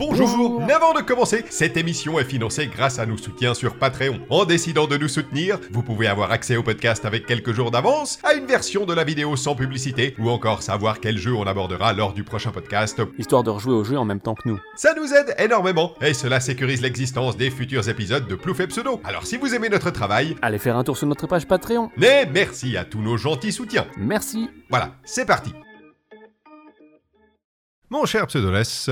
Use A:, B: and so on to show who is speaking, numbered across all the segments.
A: Bonjour Mais avant de commencer, cette émission est financée grâce à nos soutiens sur Patreon. En décidant de nous soutenir, vous pouvez avoir accès au podcast avec quelques jours d'avance, à une version de la vidéo sans publicité, ou encore savoir quel jeu on abordera lors du prochain podcast.
B: Histoire de rejouer au jeu en même temps que nous.
A: Ça nous aide énormément, et cela sécurise l'existence des futurs épisodes de Plouf et Pseudo. Alors si vous aimez notre travail,
B: Allez faire un tour sur notre page Patreon.
A: mais merci à tous nos gentils soutiens.
B: Merci.
A: Voilà, c'est parti. Mon cher Pseudoless,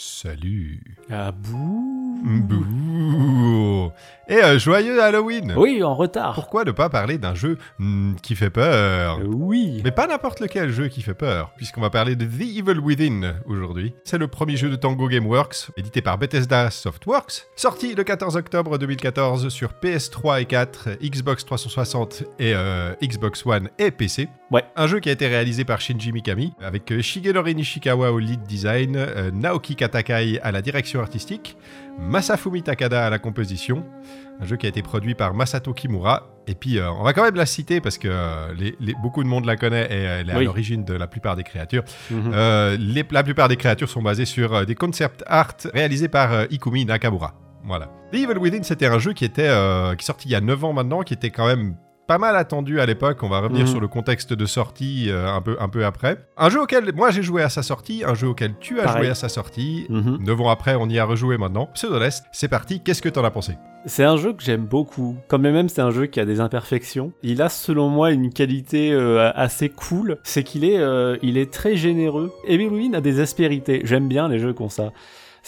A: salut.
B: Bouh.
A: Bouh. Et euh, joyeux Halloween
B: Oui, en retard.
A: Pourquoi ne pas parler d'un jeu hmm, qui fait peur?
B: Euh, Oui.
A: mais pas n'importe lequel jeu qui fait peur, puisqu'on va parler de The Evil Within aujourd'hui. C'est le premier jeu de Tango Gameworks, édité par Bethesda Softworks, sorti le 14 octobre 2014 sur PS3 et 4, Xbox 360 et euh, Xbox One et PC.
B: Ouais.
A: Un jeu qui a été réalisé par Shinji Mikami, avec euh, Shigenori Nishikawa au lead design, euh, Naoki Katakai à la direction artistique, Masafumi Takada à la composition. Un jeu qui a été produit par Masato Kimura. Et puis, euh, on va quand même la citer parce que euh, les- les- beaucoup de monde la connaît et elle est à l'origine de la plupart des créatures.
B: Mhm.
A: Euh, les- la plupart des créatures sont basées sur des concept art réalisés par Ikumi Nakamura. Voilà. The Evil Within, c'était un jeu qui était euh, qui sorti il y a 9 ans maintenant, qui était quand même pas mal attendu à l'époque. On va revenir
B: Mhm.
A: sur le contexte de sortie euh, un, peu, un peu après. Un jeu auquel moi j'ai joué à sa sortie, un jeu auquel tu as
B: Pareil.
A: joué à sa sortie. 9 ans après, on y a rejoué maintenant. Pseudoless, c'est parti. Qu'est-ce que t'en as pensé?
B: C'est un jeu que j'aime beaucoup. Quand même c'est un jeu qui a des imperfections, il a selon moi une qualité euh, assez cool, c'est qu'il est, euh, il est très généreux. Evil Within a des aspérités. J'aime bien les jeux qui ont ça.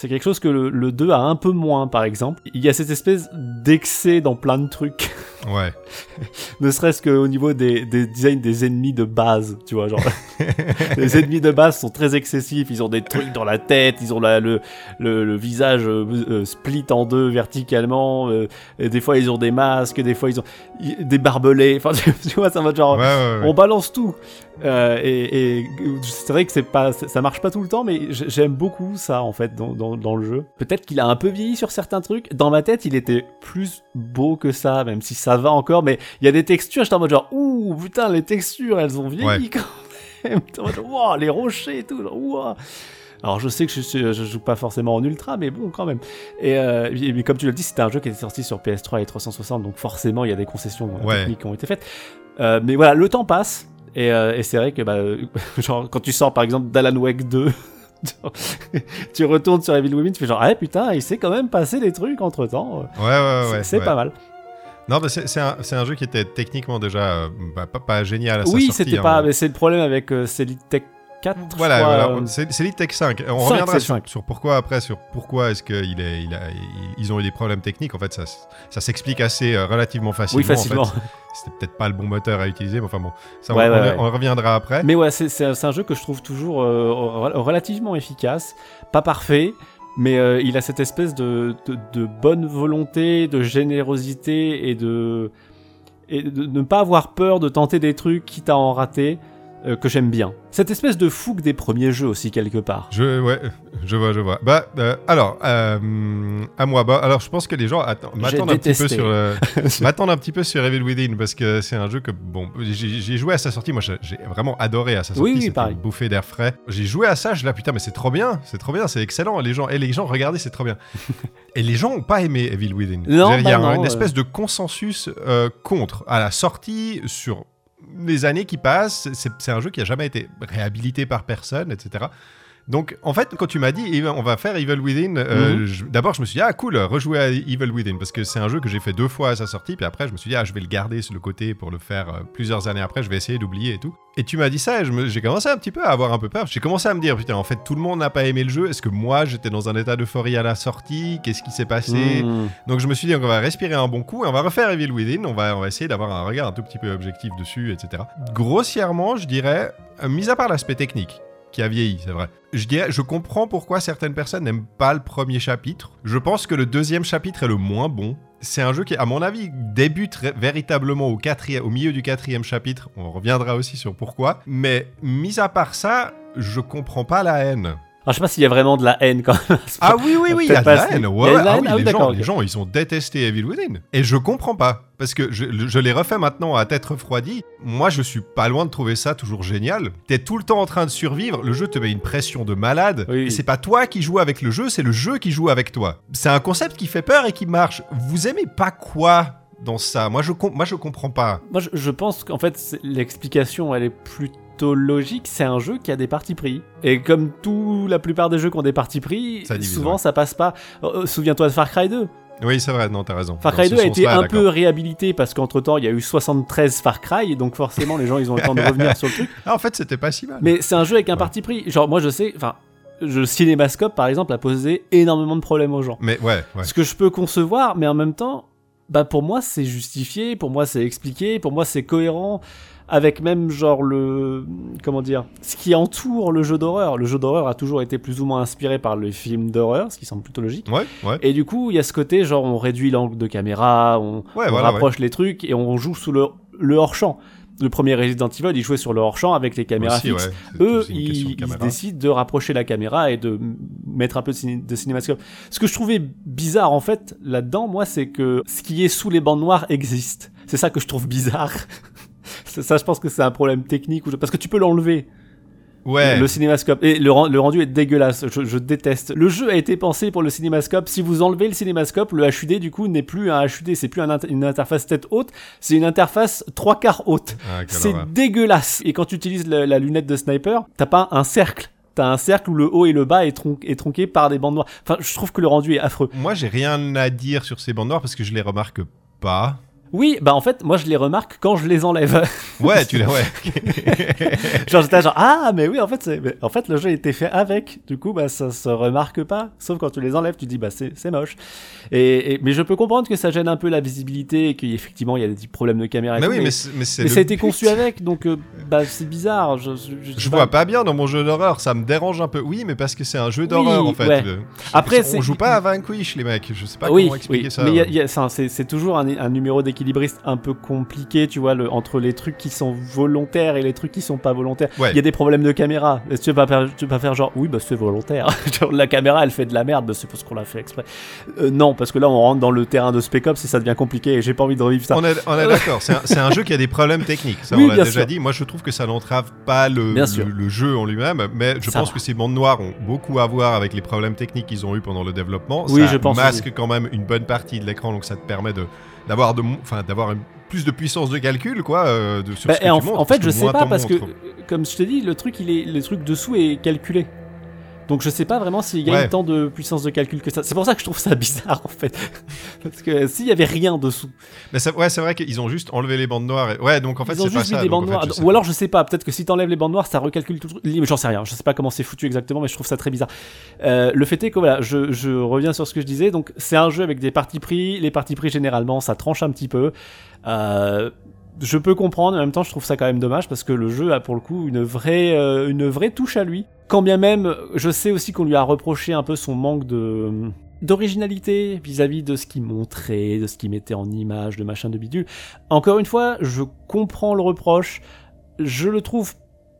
B: C'est quelque chose que le, le 2 a un peu moins, par exemple. Il y a cette espèce d'excès dans plein de trucs.
A: Ouais.
B: ne serait-ce qu'au niveau des, des designs des ennemis de base, tu vois, genre les ennemis de base sont très excessifs, ils ont des trucs dans la tête, ils ont la, le, le, le visage euh, euh, split en deux verticalement, euh, et des fois ils ont des masques, des fois ils ont des barbelés, enfin tu, tu vois, ça va genre...
A: Ouais, ouais, ouais.
B: On balance tout. Euh, et et c'est vrai que c'est pas, ça marche pas tout le temps, mais j'aime beaucoup ça en fait dans, dans, dans le jeu. Peut-être qu'il a un peu vieilli sur certains trucs. Dans ma tête, il était plus beau que ça, même si ça va encore. Mais il y a des textures, j'étais en mode genre, ouh putain, les textures, elles ont vieilli
A: Ouais.
B: quand même. J'étais en mode, Ouah, les rochers et tout, ouah. Alors je sais que je, je joue pas forcément en ultra, mais bon quand même. Et euh, et- mais comme tu l'as dit, c'était un jeu qui était sorti sur PS3 et 360, donc forcément il y a des concessions euh,
A: Ouais.
B: techniques qui ont été faites. Euh, mais voilà, le temps passe. Et, euh, et c'est vrai que bah, euh, genre, quand tu sors par exemple d'Alan Wake 2, tu retournes sur Evil Within, tu fais genre, ah putain, il s'est quand même passé des trucs entre temps.
A: Ouais, ouais, ouais.
B: c'est
A: ouais.
B: pas mal.
A: Non, mais c'est un, un jeu qui était techniquement déjà euh, bah, pas, pas génial à sa
B: oui,
A: sortie.
B: c'était
A: hein.
B: pas. Mais c'est le problème avec euh, Tech 4. je
A: Voilà,
B: euh,
A: c'est Tech 5. On
B: 5,
A: reviendra sur,
B: 5.
A: sur pourquoi après, sur pourquoi est-ce qu'ils est, il ils ont eu des problèmes techniques. En fait, ça, ça s'explique assez euh, relativement facilement.
B: oui, facilement.
A: En fait. C'était peut-être pas le bon moteur à utiliser, mais enfin bon, ça,
B: Ouais,
A: on,
B: ouais,
A: on-
B: ouais.
A: on reviendra après.
B: Mais ouais, c'est- un jeu que je trouve toujours euh, re- relativement efficace, pas parfait, mais euh, il a cette espèce de, de, de bonne volonté, de générosité et de et de ne pas avoir peur de tenter des trucs quitte à en rater euh, que j'aime bien. Cette espèce de fougue des premiers jeux aussi quelque part.
A: Je, ouais, je vois, je vois. Bah, euh, alors, euh, à moi, bah, alors, je pense que les gens attendent- m'attendent un petit peu
B: détesté.
A: sur, euh, m'attendent un petit peu sur Evil Within parce que c'est un jeu que, bon, j'ai joué à sa sortie. Moi, j'ai vraiment adoré à sa sortie.
B: Oui, oui, pareil.
A: une bouffée d'air frais. J'ai joué à ça, je là, putain, mais c'est trop bien, c'est trop bien, c'est excellent. Les gens, et les gens, regardez, c'est trop bien. et les gens ont pas aimé Evil Within.
B: Non,
A: Il y a
B: bah non,
A: une
B: euh.
A: espèce de consensus euh, contre à la sortie sur les années qui passent. C'est un jeu qui a jamais été réhabilité par personne, etc. Donc, en fait, quand tu m'as dit on va faire Evil Within, euh,
B: Mhm.
A: d'abord je me suis dit ah cool, rejouer à Evil Within parce que c'est un jeu que j'ai fait deux fois à sa sortie, puis après je me suis dit ah je vais le garder sur le côté pour le faire euh, plusieurs années après, je vais essayer d'oublier et tout. Et tu m'as dit ça et je me- j'ai commencé un petit peu à avoir un peu peur. J'ai commencé à me dire putain en fait tout le monde n'a pas aimé le jeu. Est-ce que moi j'étais dans un état d'euphorie à la sortie? Qu'est-ce qui s'est passé?
B: Mmh.
A: donc je me suis dit, on va respirer un bon coup et on va refaire Evil Within. On va, on va essayer d'avoir un regard un tout petit peu objectif dessus, etc. Grossièrement, je dirais, euh, mis à part l'aspect technique, qui a vieilli, c'est vrai. Je comprends pourquoi certaines personnes n'aiment pas le premier chapitre. Je pense que le deuxième chapitre est le moins bon. C'est un jeu qui, à mon avis, débute véritablement au, au milieu du quatrième chapitre. On reviendra aussi sur pourquoi. Mais mis à part ça, je comprends pas la haine.
B: Alors, je sais pas s'il y a vraiment de la haine quand même.
A: Ah oui, oui, oui, il y a de la
B: pas-
A: haine.
B: il y
A: Ouais,
B: a de
A: ouais.
B: la
A: Ah
B: haine
A: oui,
B: Ah oui,
A: les, gens, les gens, ils ont détesté Evil Within. Et je comprends pas. Parce que je, je l'ai refait maintenant à tête refroidie. Moi, je suis pas loin de trouver ça toujours génial. T'es tout le temps en train de survivre. Le jeu te met une pression de malade.
B: Oui.
A: Et c'est pas toi qui joues avec le jeu, c'est le jeu qui joue avec toi. C'est un concept qui fait peur et qui marche. Vous aimez pas quoi dans ça? Moi, je, moi, je comprends pas.
B: Moi, je, je pense qu'en fait, l'explication, elle est plutôt logique. C'est un jeu qui a des parties pris. Et comme tout, la plupart des jeux qui ont des parties pris,
A: Ça divise,
B: souvent
A: ouais.
B: ça passe pas. Euh, Souviens-toi de Far Cry 2.
A: Oui, c'est vrai, non, t'as raison.
B: Far Cry
A: ce
B: 2 a été un peu réhabilité parce qu'entre temps, il y a eu 73 Far Cry. Et donc, forcément, les gens, ils ont le temps de revenir sur le truc.
A: Ah, en fait, c'était pas si mal.
B: Mais c'est un jeu avec un
A: Ouais.
B: parti pris. Genre, moi, je sais, enfin, le Cinémascope, par exemple, a posé énormément de problèmes aux gens.
A: Mais ouais, ouais.
B: Ce que je peux concevoir, mais en même temps, bah pour moi c'est justifié, pour moi c'est expliqué, pour moi c'est cohérent avec même genre le comment dire, ce qui entoure le jeu d'horreur. Le jeu d'horreur a toujours été plus ou moins inspiré par le film d'horreur, ce qui semble plutôt logique.
A: Ouais, ouais.
B: Et du coup, il y a ce côté genre on réduit l'angle de caméra, on,
A: Ouais,
B: on
A: voilà,
B: rapproche les trucs et on joue sous le, le hors-champ. Le premier Resident Evil, il jouait sur le hors-champ avec les caméras
A: Aussi,
B: fixes.
A: ouais.
B: Eux,
A: de
B: ils, décident de rapprocher la caméra et de mettre un peu de, ciné- de cinémascope. Ce que je trouvais bizarre en fait là-dedans, moi, c'est que ce qui est sous les bandes noires existe. C'est ça que je trouve bizarre. Ça, je pense que c'est un problème technique ou je- parce que tu peux l'enlever
A: Ouais.
B: le cinémascope et le, ren- le rendu est dégueulasse. Je, je déteste. Le jeu a été pensé pour le cinémascope. Si vous enlevez le cinémascope, le HUD du coup n'est plus un HUD, c'est plus un une interface tête haute, c'est une interface trois quarts haute.
A: Ah,
B: C'est dégueulasse. Et quand tu utilises la, la lunette de sniper, t'as pas un cercle. T'as un cercle où le haut et le bas est, tron- est tronqué par des bandes noires. Enfin, je trouve que le rendu est affreux.
A: Moi, j'ai rien à dire sur ces bandes noires parce que je les remarque pas.
B: Oui, bah en fait, moi je les remarque quand je les enlève.
A: Ouais, tu les. Ouais.
B: genre j'étais genre ah mais oui en fait c'est en fait le jeu a été fait avec. Du coup bah ça se remarque pas. Sauf quand tu les enlèves, tu dis bah c'est c'est moche. Et, et- mais je peux comprendre que ça gêne un peu la visibilité et qu'effectivement il y a des petits problèmes de caméra.
A: mais
B: tout,
A: oui,
B: mais,
A: mais, c'est- mais
B: ça a été
A: but.
B: conçu avec, donc euh, bah c'est bizarre. Je, je, je sais
A: Je
B: pas.
A: vois pas bien dans mon jeu d'horreur, ça me dérange un peu. Oui, mais parce que c'est un jeu d'horreur
B: Oui,
A: en fait.
B: ouais.
A: Le-
B: Après,
A: on joue pas à Vanquish, les mecs. Je sais pas
B: oui,
A: comment expliquer
B: oui,
A: ça.
B: mais c'est toujours un, un numéro d'équilibriste un peu compliqué, tu vois, le, entre les trucs qui sont volontaires et les trucs qui sont pas volontaires. Il
A: Ouais.
B: y a des problèmes de caméra. Est-ce que tu vas pas faire, tu vas pas faire genre, oui, bah c'est volontaire. La caméra, elle fait de la merde, bah, c'est parce qu'on l'a fait exprès. Euh, non, parce que là, on rentre dans le terrain de Spec Ops et ça devient compliqué et j'ai pas envie de revivre ça.
A: On est, d'accord, c'est un, jeu qui a des problèmes techniques, ça
B: Oui,
A: on l'a déjà
B: sûr.
A: dit. Moi je trouve que ça n'entrave pas le, jeu en lui-même, mais je
B: Ça
A: pense
B: va.
A: que ces bandes noires ont beaucoup à voir avec les problèmes techniques qu'ils ont eu pendant le développement.
B: Oui,
A: ça
B: je pense
A: masque
B: aussi.
A: quand même une bonne partie de l'écran, donc ça te permet de d'avoir de, enfin d'avoir plus de puissance de calcul quoi. euh, de, sur
B: Bah,
A: ce que
B: en,
A: tu montres,
B: en fait, je sais pas parce que, comme je te dis, le truc, il est, le truc dessous est calculé. Donc je sais pas vraiment s'il gagne
A: Ouais.
B: tant de puissance de calcul que ça. C'est pour ça que je trouve ça bizarre en fait. Parce que s'il y avait rien dessous,
A: Mais ça- ouais, c'est vrai qu'ils ont juste enlevé les bandes noires. et- Ouais, donc en fait
B: ils ont
A: pas
B: juste mis
A: ça.
B: des bandes
A: en fait,
B: noires. Ou alors je sais pas, peut-être que si t'enlèves les bandes noires, ça recalcule tout le truc. J'en sais rien, je sais pas comment c'est foutu exactement, mais je trouve ça très bizarre. Euh, le fait est que voilà, je, je reviens sur ce que je disais. Donc c'est un jeu avec des parties pris. Les parties pris généralement, ça tranche un petit peu. Euh, je peux comprendre, en même temps, je trouve ça quand même dommage parce que le jeu a pour le coup une vraie, euh, une vraie touche à lui. Quand bien même, je sais aussi qu'on lui a reproché un peu son manque de d'originalité vis-à-vis de ce qu'il montrait, de ce qu'il mettait en image, de machin de bidule. Encore une fois, je comprends le reproche. Je le trouve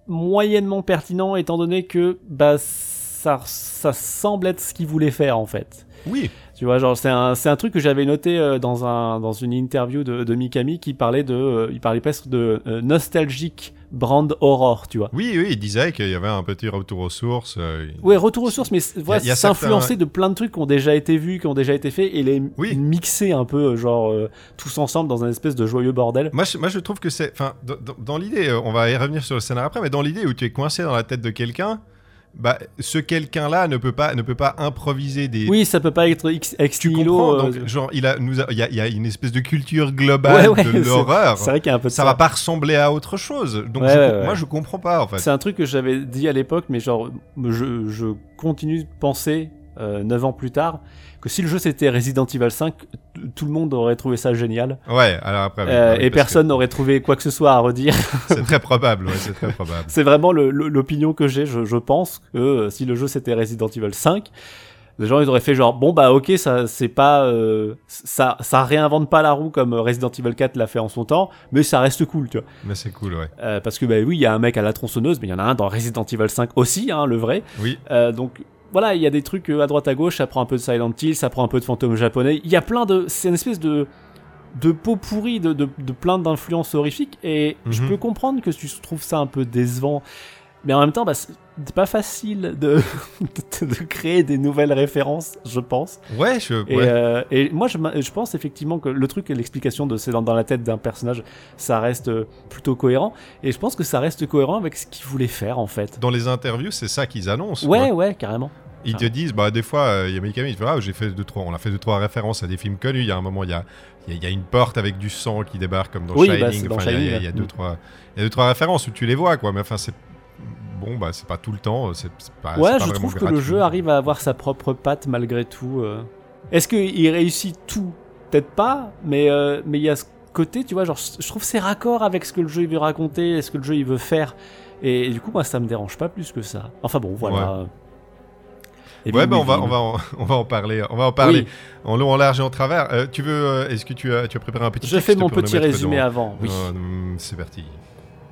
B: moyennement pertinent étant donné que bah ça, ça semble être ce qu'il voulait faire en fait.
A: Oui,
B: Tu vois, genre, c'est un, c'est un truc que j'avais noté euh, dans, un, dans une interview de, de Mikami qui parlait de, euh, il parlait presque de euh, nostalgique brand horror, tu vois.
A: oui, oui, il disait qu'il y avait un petit retour aux sources. euh,
B: Ouais, retour aux sources, mais voilà, influencé de plein de trucs qui ont déjà été vus, qui ont déjà été faits, et les
A: Oui.
B: mixer un peu, genre, euh, tous ensemble dans un espèce de joyeux bordel.
A: Moi je, moi, je trouve que c'est. Enfin, dans, l'idée, on va y revenir sur le scénario après, mais dans l'idée où tu es coincé dans la tête de quelqu'un, bah, ce quelqu'un-là ne peut pas, ne peut pas improviser des.
B: Oui, ça peut pas être ex, ex
A: Tu comprends
B: euh,
A: genre, il, a, nous a- y a, y a une espèce de culture globale
B: Ouais, ouais,
A: de l'horreur.
B: C'est vrai qu'il y a un peu de
A: Ça va pas ressembler à autre chose. Donc,
B: Ouais,
A: je moi, je comprends pas, en fait.
B: C'est un truc que j'avais dit à l'époque, mais genre, je, je continue de penser, euh, 9 ans plus tard, que si le jeu c'était Resident Evil 5, t- tout le monde aurait trouvé ça génial.
A: Ouais, alors après.
B: Euh,
A: oui,
B: et personne n'aurait trouvé quoi que ce soit à redire.
A: C'est très probable, ouais, c'est très probable.
B: C'est vraiment l'opinion que j'ai. Je, je pense que euh, si le jeu c'était Resident Evil 5, Les gens ils auraient fait genre bon bah ok ça c'est pas euh, ça ça réinvente pas la roue comme Resident Evil 4 l'a fait en son temps mais ça reste cool tu vois
A: Mais c'est cool, ouais.
B: Euh, parce que bah oui il y a un mec à la tronçonneuse mais il y en a un dans Resident Evil 5 aussi hein, le vrai
A: Oui.
B: Euh, donc voilà il y a des trucs euh, à droite à gauche ça prend un peu de Silent Hill ça prend un peu de fantôme japonais il y a plein de c'est une espèce de de peau pourrie de, de, de plein d'influences horrifiques et je
A: Mhm.
B: peux comprendre que tu trouves ça un peu décevant mais en même temps bah, c'est pas facile de, de, de créer des nouvelles références je pense
A: Ouais, je.
B: et,
A: ouais.
B: euh, et moi, je, je pense effectivement que le truc et l'explication de c'est dans, dans la tête d'un personnage, ça reste euh, plutôt cohérent. Et je pense que ça reste cohérent avec ce qu'il voulait faire en fait.
A: Dans les interviews, c'est ça qu'ils annoncent.
B: Ouais, ouais, carrément.
A: Ils te disent, bah, des fois, euh, il y a Mikami, il fait, ah, j'ai fait deux, trois, on a fait deux, trois références à des films connus. Il y a un moment, il y a, il y a- il y a une porte avec du sang qui débarque, comme dans
B: Oui,
A: Shining. il y a- y, y deux,
B: Mm.
A: trois, il y a deux, trois références où tu les vois, quoi. Mais enfin, c'est. Bon, bah, c'est pas tout le temps. C'est c'est pas,
B: ouais,
A: pas
B: je trouve que
A: gratuit.
B: le jeu arrive à avoir sa propre patte malgré tout. euh. Est-ce qu'il réussit tout? Peut-être pas, mais euh, mais il y a ce côté, tu vois, genre, je trouve c'est raccord avec ce que le jeu il veut raconter, et ce que le jeu il veut faire. Et, du coup, moi, ça me dérange pas plus que ça. Enfin bon, voilà.
A: Ouais, bah, on va, on va, en, on va en parler. On va en parler
B: Oui,
A: en long, en large et en travers. Euh, tu veux, euh, est-ce que tu as, tu as préparé un petit
B: je fais mon petit résumé avant. Oui.
A: Hum, c'est parti.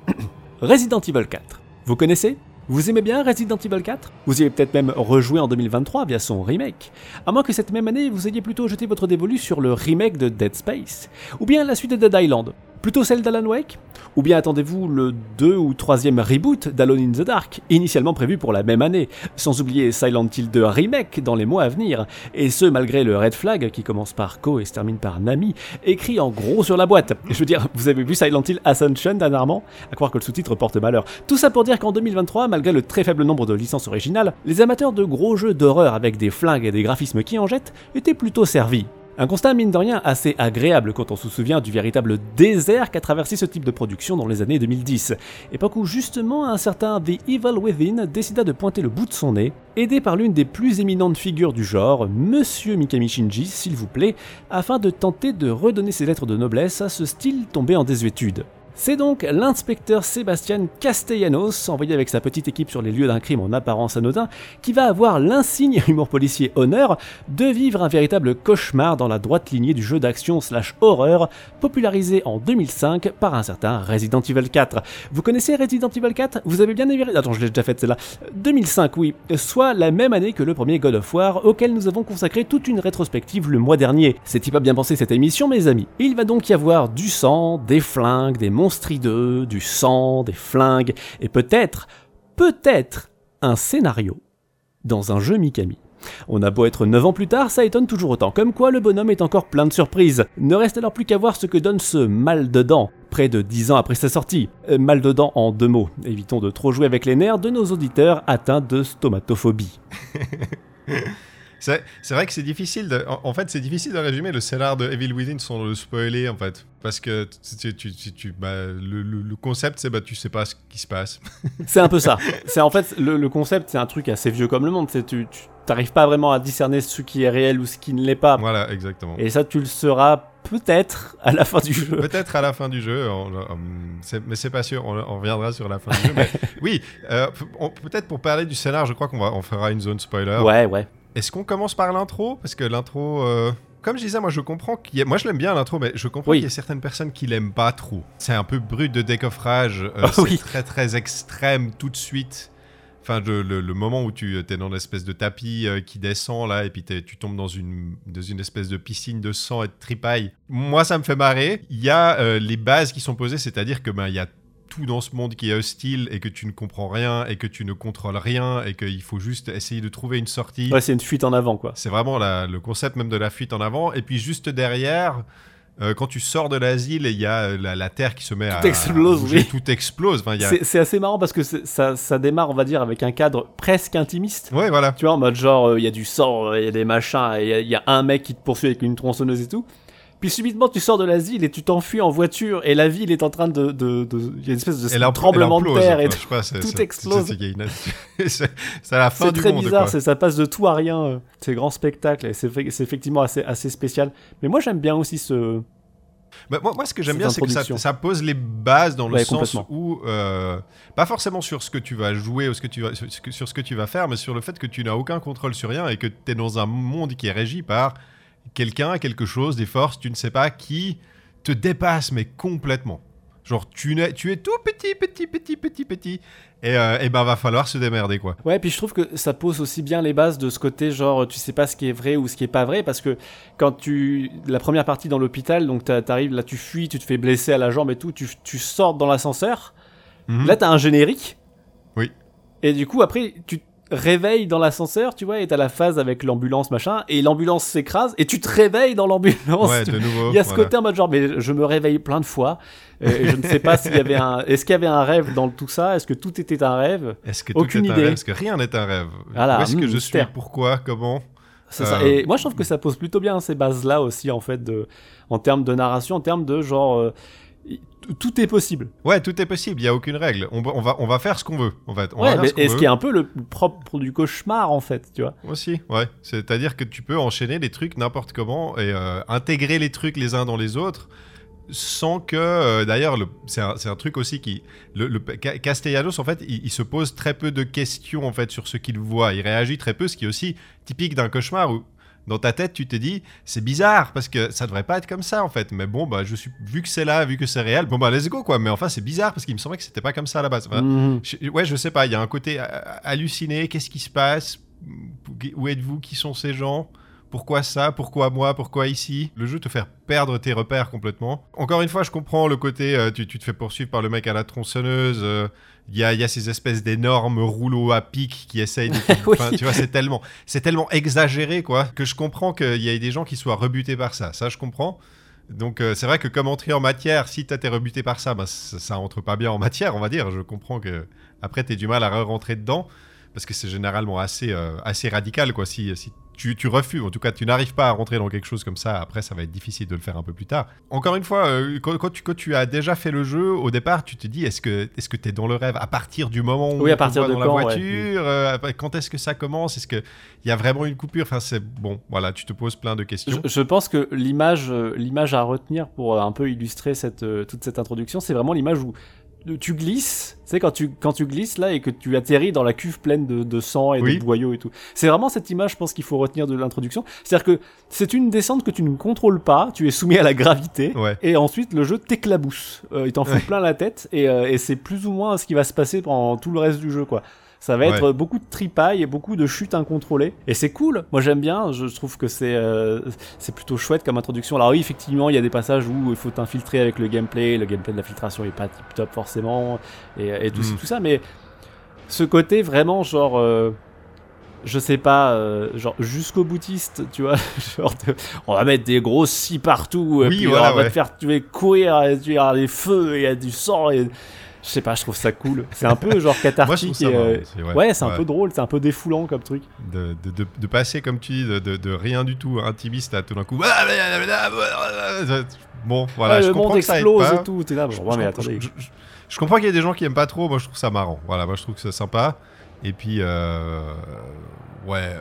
B: Resident Evil 4. Vous connaissez? Vous aimez bien Resident Evil 4 Vous y avez peut-être même rejoué en 2023 via son remake. À moins que cette même année, vous ayez plutôt jeté votre dévolu sur le remake de Dead Space. Ou bien la suite de Dead Island. Plutôt celle d'Alan Wake Ou bien attendez-vous le 2 ou 3 reboot d'Alone in the Dark, initialement prévu pour la même année, sans oublier Silent Hill 2 Remake dans les mois à venir, et ce malgré le red flag qui commence par Ko et se termine par Nami, écrit en gros sur la boîte. Je veux dire, vous avez vu Silent Hill Ascension dernièrement? À croire que le sous-titre porte malheur. Tout ça pour dire qu'en 2023, malgré le très faible nombre de licences originales, les amateurs de gros jeux d'horreur avec des flingues et des graphismes qui en jettent étaient plutôt servis. Un constat mine de rien assez agréable quand on se souvient du véritable désert qu'a traversé ce type de production dans les années 2010, époque où justement un certain The Evil Within décida de pointer le bout de son nez, aidé par l'une des plus éminentes figures du genre, Monsieur Mikami Shinji s'il vous plaît, afin de tenter de redonner ses lettres de noblesse à ce style tombé en désuétude. C'est donc l'inspecteur Sébastien Castellanos, envoyé avec sa petite équipe sur les lieux d'un crime en apparence anodin, qui va avoir l'insigne humour policier honneur de vivre un véritable cauchemar dans la droite lignée du jeu d'action slash horreur popularisé en 2005 par un certain Resident Evil 4. Vous connaissez Resident Evil 4 Vous avez bien aimé... Attends, je l'ai déjà faite celle-là. 2005, oui, soit la même année que le premier God of War, auquel nous avons consacré toute une rétrospective le mois dernier. C'est-il pas bien pensé cette émission, mes amis Il va donc y avoir du sang, des flingues, des monstres hideux, du sang, des flingues, et peut-être, peut-être, un scénario dans un jeu Mikami. On a beau être 9 ans plus tard, ça étonne toujours autant, comme quoi le bonhomme est encore plein de surprises. Ne reste alors plus qu'à voir ce que donne ce mal dedans, près de 10 ans après sa sortie. Euh, mal dedans en deux mots, évitons de trop jouer avec les nerfs de nos auditeurs atteints de stomatophobie.
A: C'est vrai que c'est difficile de. En, en fait, c'est difficile de résumer le scénar de Evil Within sans le spoiler, en fait. Parce que tu, tu, tu- bah, le, le- le concept, c'est bah, tu sais pas ce qui se passe.
B: C'est un peu ça. C'est en fait le, le concept, c'est un truc assez vieux comme le monde. C'est tu, tu t'arrives pas vraiment à discerner ce qui est réel ou ce qui ne l'est pas.
A: voilà, exactement.
B: Et ça, tu le seras peut-être à la fin du jeu.
A: Peut-être à la fin du jeu, on- on- mais c'est pas sûr, on, on reviendra sur la fin du jeu. Mais oui, euh, peut-être pour parler du scénar, je crois qu'on va, on fera une zone spoiler.
B: Ouais, ouais.
A: Est-ce qu'on commence par l'intro? Parce que l'intro, euh, comme je disais, moi je comprends qu'il y a... Moi je l'aime bien l'intro, mais je comprends
B: Oui.
A: qu'il y a certaines personnes qui l'aiment pas trop. C'est un peu brut de décoffrage, euh, c'est
B: oui.
A: très très extrême tout de suite. Enfin, le, le- le moment où tu es dans l'espèce de tapis euh, qui descend là, et puis tu tombes dans une, dans une espèce de piscine de sang et de tripaille. Moi, ça me fait marrer. Il y a euh, les bases qui sont posées, c'est-à-dire que ben il y a tout dans ce monde qui est hostile et que tu ne comprends rien et que tu ne contrôles rien et qu'il faut juste essayer de trouver une sortie.
B: Ouais, c'est une fuite en avant, quoi.
A: C'est vraiment la- le concept même de la fuite en avant. Et puis juste derrière, euh, quand tu sors de l'asile, il y a euh, la, la terre qui se met à,
B: explose,
A: à bouger,
B: oui.
A: tout explose. Enfin, a...
B: C'est assez marrant parce que ça, ça démarre, on va dire, avec un cadre presque intimiste.
A: Ouais, voilà.
B: Tu vois, en mode genre, euh, il y a du sang, il y a des machins, il y a un mec qui te poursuit avec une tronçonneuse et tout. Puis subitement, tu sors de l'asile et tu t'enfuis en voiture et la ville est en train de. de- de- Il y a une espèce de tremblement de terre et
A: pas,
B: tout explose.
A: c'est- la fin du
B: très
A: monde.
B: bizarre,
A: quoi.
B: ça passe de tout à rien. euh, C'est grand spectacle et c'est effectivement assez, assez spécial. Mais moi j'aime bien aussi ce,
A: Bah, moi, moi, ce que j'aime bien, c'est que ça, pose les bases dans le
B: Ouais,
A: sens où, euh, pas forcément sur ce que tu vas jouer ou ce que tu vas, sur, ce que, sur ce que tu vas faire, mais sur le fait que tu n'as aucun contrôle sur rien et que tu es dans un monde qui est régi par quelqu'un, quelque chose, des forces, tu ne sais pas, qui te dépasse, mais complètement. Genre, tu, es tout petit, petit, petit, petit, petit, et, euh, et ben va falloir se démerder, quoi.
B: Ouais, puis je trouve que ça pose aussi bien les bases de ce côté genre tu sais pas ce qui est vrai ou ce qui est pas vrai parce que quand tu la première partie dans l'hôpital donc t'a- t'arrives là tu fuis, tu te fais blesser à la jambe et tout, tu, tu sors dans l'ascenseur.
A: Mhm.
B: Là t'as un générique.
A: Oui.
B: Et du coup après tu te réveilles dans l'ascenseur, tu vois, et t'as la phase avec l'ambulance machin et l'ambulance s'écrase et tu te réveilles dans l'ambulance.
A: ouais, de nouveau.
B: Il y a ce
A: voilà.
B: côté en mode genre, mais je me réveille plein de fois. euh, et je ne sais pas s'il y avait un. Est-ce qu'il y avait un rêve dans tout ça Est-ce que tout était un rêve?
A: Est-ce que tout
B: aucune
A: un
B: idée.
A: rêve? Est-ce que rien n'est un rêve?
B: Voilà,
A: Où est-ce que
B: hmm,
A: je
B: mystère.
A: suis Pourquoi? Comment?
B: C'est ça.
A: Euh,
B: Et moi, je trouve que ça pose plutôt bien ces bases-là aussi, en fait, de, en termes de narration, en termes de genre. euh, tout est possible.
A: Ouais, tout est possible, il n'y a aucune règle. On, va- on, va, on va faire ce qu'on veut, en fait. On va
B: Ouais,
A: faire
B: mais,
A: ce qu'on
B: et ce
A: veut.
B: qui est un peu le propre du cauchemar, en fait, tu vois?
A: Aussi, ouais. C'est-à-dire que tu peux enchaîner les trucs n'importe comment et euh, intégrer les trucs les uns dans les autres sans que... euh, D'ailleurs, le- c'est un, c'est un truc aussi qui... Le, le- Ca- Castellanos, en fait, il, il se pose très peu de questions, en fait, sur ce qu'il voit. Il réagit très peu, ce qui est aussi typique d'un cauchemar où... Dans ta tête, tu te dis, c'est bizarre parce que ça devrait pas être comme ça en fait. Mais bon, bah, je suis vu que c'est là, vu que c'est réel, bon bah let's go quoi. Mais enfin, c'est bizarre parce qu'il me semblait que c'était pas comme ça à la base. Enfin,
B: Mhm.
A: je- ouais, je sais pas, il y a un côté euh, halluciné, qu'est-ce qui se passe? Où êtes-vous? Qui sont ces gens? Pourquoi ça? Pourquoi moi? Pourquoi ici? Le jeu te fait perdre tes repères complètement. Encore une fois, je comprends le côté, euh, tu, tu te fais poursuivre par le mec à la tronçonneuse, euh, il y, a, il y a ces espèces d'énormes rouleaux à pic qui essayent de...
B: Oui.
A: Enfin, tu vois, c'est tellement, c'est tellement exagéré, quoi, que je comprends qu'il y ait des gens qui soient rebutés par ça. Ça, je comprends. Donc euh, c'est vrai que comme entrée en matière, si t'as été rebuté par ça, bah, ça, ça entre pas bien en matière, on va dire. Je comprends que après t'aies du mal à re-rentrer dedans parce que c'est généralement assez euh, assez radical quoi. Si, si tu, tu refuses, en tout cas tu n'arrives pas à rentrer dans quelque chose comme ça, après ça va être difficile de le faire un peu plus tard. Encore une fois, euh, quand, quand tu, quand tu as déjà fait le jeu, au départ tu te dis est-ce que est-ce que t'es dans le rêve à partir du moment où
B: Oui, à partir de
A: dans la
B: ouais.
A: voiture, euh, quand est-ce que ça commence, est-ce que il y a vraiment une coupure, enfin c'est bon, voilà, tu te poses plein de questions.
B: Je, je pense que l'image, euh, l'image à retenir pour un peu illustrer cette, toute cette introduction, c'est vraiment l'image où tu glisses, tu sais, quand tu, quand tu glisses là et que tu atterris dans la cuve pleine de, de sang et
A: Oui.
B: de boyaux et tout. C'est vraiment cette image, je pense, qu'il faut retenir de l'introduction. C'est-à-dire que c'est une descente que tu ne contrôles pas, tu es soumis à la gravité.
A: Ouais.
B: Et ensuite, le jeu t'éclabousse. Euh, il t'en fout plein la tête. Et, euh, et c'est plus ou moins ce qui va se passer pendant tout le reste du jeu, quoi. Ça va être
A: Ouais.
B: beaucoup de tripailles et beaucoup de chutes incontrôlées. Et c'est cool. Moi, j'aime bien. Je trouve que c'est euh, c'est plutôt chouette comme introduction. Alors oui, effectivement, il y a des passages où il faut t'infiltrer avec le gameplay. Le gameplay de la filtration est pas tip top forcément. Et, et tout, tout ça. Mais ce côté vraiment genre... euh, je sais pas, euh, genre jusqu'au boutiste, tu vois, genre de- on va mettre des grosses scies partout, et
A: Oui,
B: puis
A: voilà,
B: on va
A: ouais.
B: te faire, tu vas courir, tu vas avoir des feux, il y a du sang, et je sais pas, je trouve ça cool. C'est un peu genre
A: Moi
B: cathartique. et,
A: marrant
B: euh, ouais, c'est un peu drôle, c'est un peu défoulant comme truc.
A: de, de, de, de passer, comme tu dis, de, rien du tout intimiste à tout d'un coup. Ah, Bon, voilà,
B: Ouais,
A: je
B: le
A: comprends
B: monde
A: que ça aide
B: explose
A: pas.
B: et tout, t'es là, bon,
A: Je-
B: ouais,
A: je
B: mais attendez.
A: je- je- comprends qu'il y a des gens qui aiment pas trop, moi je trouve ça marrant. Voilà, moi je trouve que c'est sympa. Et puis, euh, ouais.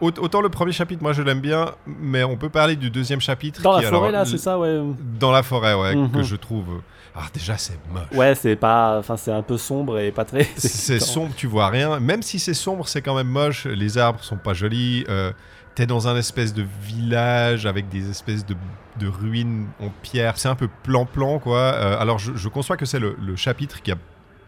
A: Aut- Autant le premier chapitre, moi je l'aime bien, mais on peut parler du deuxième chapitre.
B: Dans
A: qui,
B: la
A: alors,
B: forêt là,
A: l-
B: c'est ça, ouais.
A: Dans la forêt, ouais,
B: Mhm.
A: que je trouve. Alors déjà, c'est moche.
B: Ouais, c'est pas, enfin c'est un peu sombre et pas très.
A: C'est sombre, tu vois rien. Même si c'est sombre, c'est quand même moche. Les arbres sont pas jolis. Euh, T'es dans un espèce de village avec des espèces de, de ruines en pierre. C'est un peu plan-plan, quoi. Euh, alors, je, je conçois que c'est le, le chapitre qui a,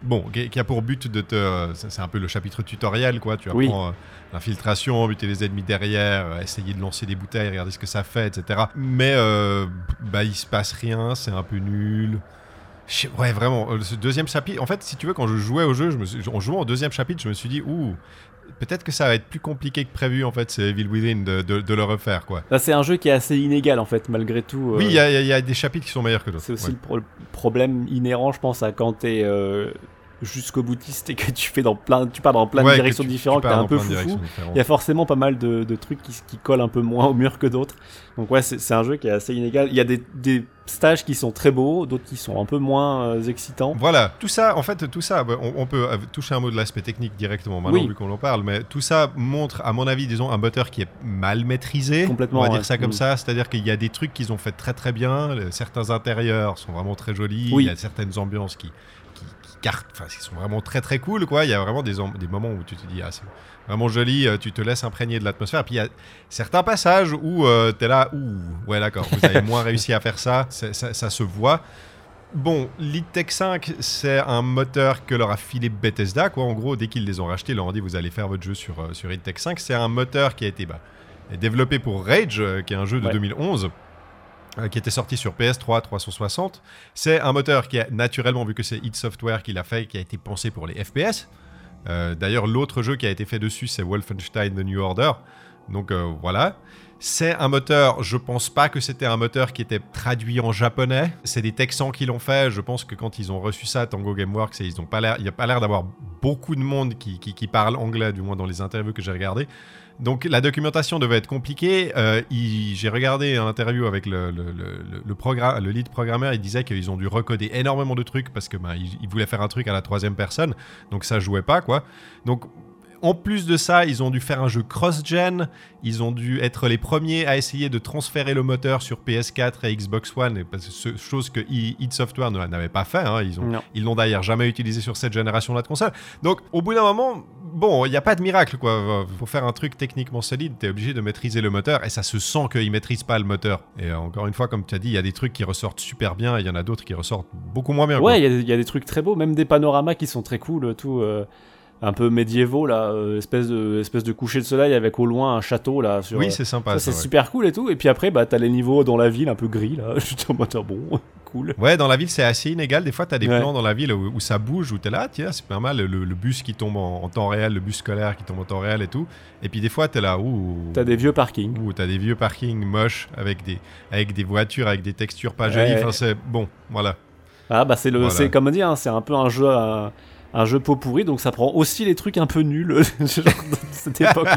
A: bon, qui a pour but de te. euh, c'est un peu le chapitre tutoriel, quoi. Tu
B: Oui.
A: apprends euh, l'infiltration, buter les ennemis derrière, euh, essayer de lancer des bouteilles, regarder ce que ça fait, etc. Mais bah, il se passe rien. C'est un peu nul. Ouais, vraiment. euh, Ce deuxième chapitre, en fait, si tu veux, quand je jouais au jeu, je me suis- en jouant au deuxième chapitre, je me suis dit, ouh, peut-être que ça va être plus compliqué que prévu, en fait, c'est Evil Within de, de- de le refaire, quoi.
B: C'est un jeu qui est assez inégal en fait, malgré tout.
A: Oui,
B: euh,
A: il y, a- y y des chapitres qui sont meilleurs que d'autres.
B: C'est aussi
A: ouais.
B: le pro- le problème inhérent, je pense, à quand t'es euh, jusqu'au boutiste et que tu fais dans plein, tu pars dans plein de directions différentes, que t'es un peu foufou, il y a forcément pas mal de, trucs qui, qui, collent un peu moins au mur que d'autres. Donc ouais, c'est un jeu qui est assez inégal. Il y a des, des stages qui sont très beaux, d'autres qui sont un peu moins euh, excitants.
A: Voilà, tout ça, en fait, tout ça, bah, on, peut euh, toucher un mot de l'aspect technique directement maintenant vu qu'on en parle, mais tout ça montre, à mon avis, disons, un moteur qui est mal maîtrisé.
B: Complètement.
A: On va dire ça comme mm. ça, c'est-à-dire qu'il y a des trucs qu'ils ont fait très très bien, certains intérieurs sont vraiment très jolis, il y a certaines ambiances qui, qui, cartent, enfin, qui sont vraiment très très cool, quoi. Il y a vraiment des, des moments où tu te dis, ah, c'est vraiment joli, euh, tu te laisses imprégner de l'atmosphère. Puis il y a certains passages où euh, tu es là, ouh, ouais, d'accord, vous avez moins réussi à faire ça, ça, ça, se voit. Bon, Lead Tech 5, c'est un moteur que leur a filé Bethesda, quoi. En gros, dès qu'ils les ont rachetés, ils leur ont dit vous allez faire votre jeu sur, euh, sur Lead Tech 5. C'est un moteur qui a été bah, développé pour Rage, qui est un jeu de 2011 qui était sorti sur PS3 360. C'est un moteur qui a naturellement, vu que c'est id Software qui l'a fait, qui a été pensé pour les FPS. Euh, d'ailleurs, l'autre jeu qui a été fait dessus, c'est Wolfenstein The New Order. Donc euh, voilà. C'est un moteur, je pense pas que c'était un moteur qui était traduit en japonais. C'est des Texans qui l'ont fait. Je pense que quand ils ont reçu ça, Tango Gameworks, ils ont pas l'air, il n'y a pas l'air d'avoir beaucoup de monde qui, qui, parle anglais, du moins dans les interviews que j'ai regardées. Donc la documentation devait être compliquée. Euh, j'ai regardé un interview avec le, le, le, le lead programmeur. Il disait qu'ils ont dû recoder énormément de trucs parce que ils, voulaient faire un truc à la troisième personne. Donc ça jouait pas quoi. Donc en plus de ça, ils ont dû faire un jeu cross-gen. Ils ont dû être les premiers à essayer de transférer le moteur sur PS4 et Xbox One, chose que id Software n'avait pas fait. Hein. Ils l'ont d'ailleurs jamais utilisé sur cette génération-là de console. Donc, au bout d'un moment, bon, il n'y a pas de miracle. quoi. Faut faire un truc techniquement solide, tu es obligé de maîtriser le moteur et ça se sent qu'ils maîtrisent pas le moteur. Et encore une fois, comme tu as dit, il y a des trucs qui ressortent super bien et il y en a d'autres qui ressortent beaucoup moins bien.
B: Ouais, il y, a des trucs très beaux, même des panoramas qui sont très cool, tout. Euh, un peu médiévaux là, euh, espèce de espèce de coucher de soleil avec au loin un château là.
A: Sur, oui, c'est sympa.
B: Ça, c'est super cool et tout. Et puis après, bah t'as les niveaux dans la ville un peu gris là. Je en moteur bon, cool.
A: Ouais, dans la ville c'est assez inégal. Des fois t'as des plans dans la ville où, ça bouge, où t'es là, tiens, c'est pas mal. Le, bus qui tombe en, temps réel, le bus scolaire qui tombe en temps réel et tout. Et puis des fois t'es là, où
B: T'as des vieux parkings.
A: Où t'as des vieux parkings moches avec des avec des voitures avec des textures pas jolies. Enfin c'est bon, voilà.
B: Ah bah c'est le, c'est comme dire, hein, c'est un peu un jeu. À un jeu pot pourri, donc ça prend aussi les trucs un peu nuls genre, de cette époque.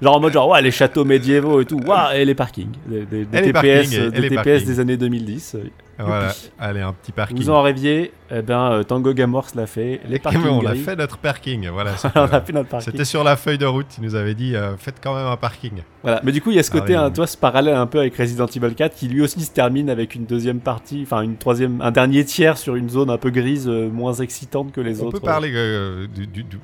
B: genre en mode genre ouais les châteaux médiévaux et tout, waouh et les parkings, des, des, TPS, des, TPS des années 2010.
A: Voilà, allez, un petit parking.
B: Vous en rêviez Eh bien, euh, Tango Gamors l'a fait. Les parkings.
A: on a fait notre parking. Voilà, C'était sur la feuille de route. Il nous avait dit euh, faites quand même un parking.
B: Voilà, mais du coup, il y a ce côté, hein, toi, ce parallèle un peu avec Resident Evil 4 qui lui aussi se termine avec une deuxième partie, enfin, une troisième, un dernier tiers sur une zone un peu grise, euh, moins excitante que les autres.
A: On peut parler du, du, de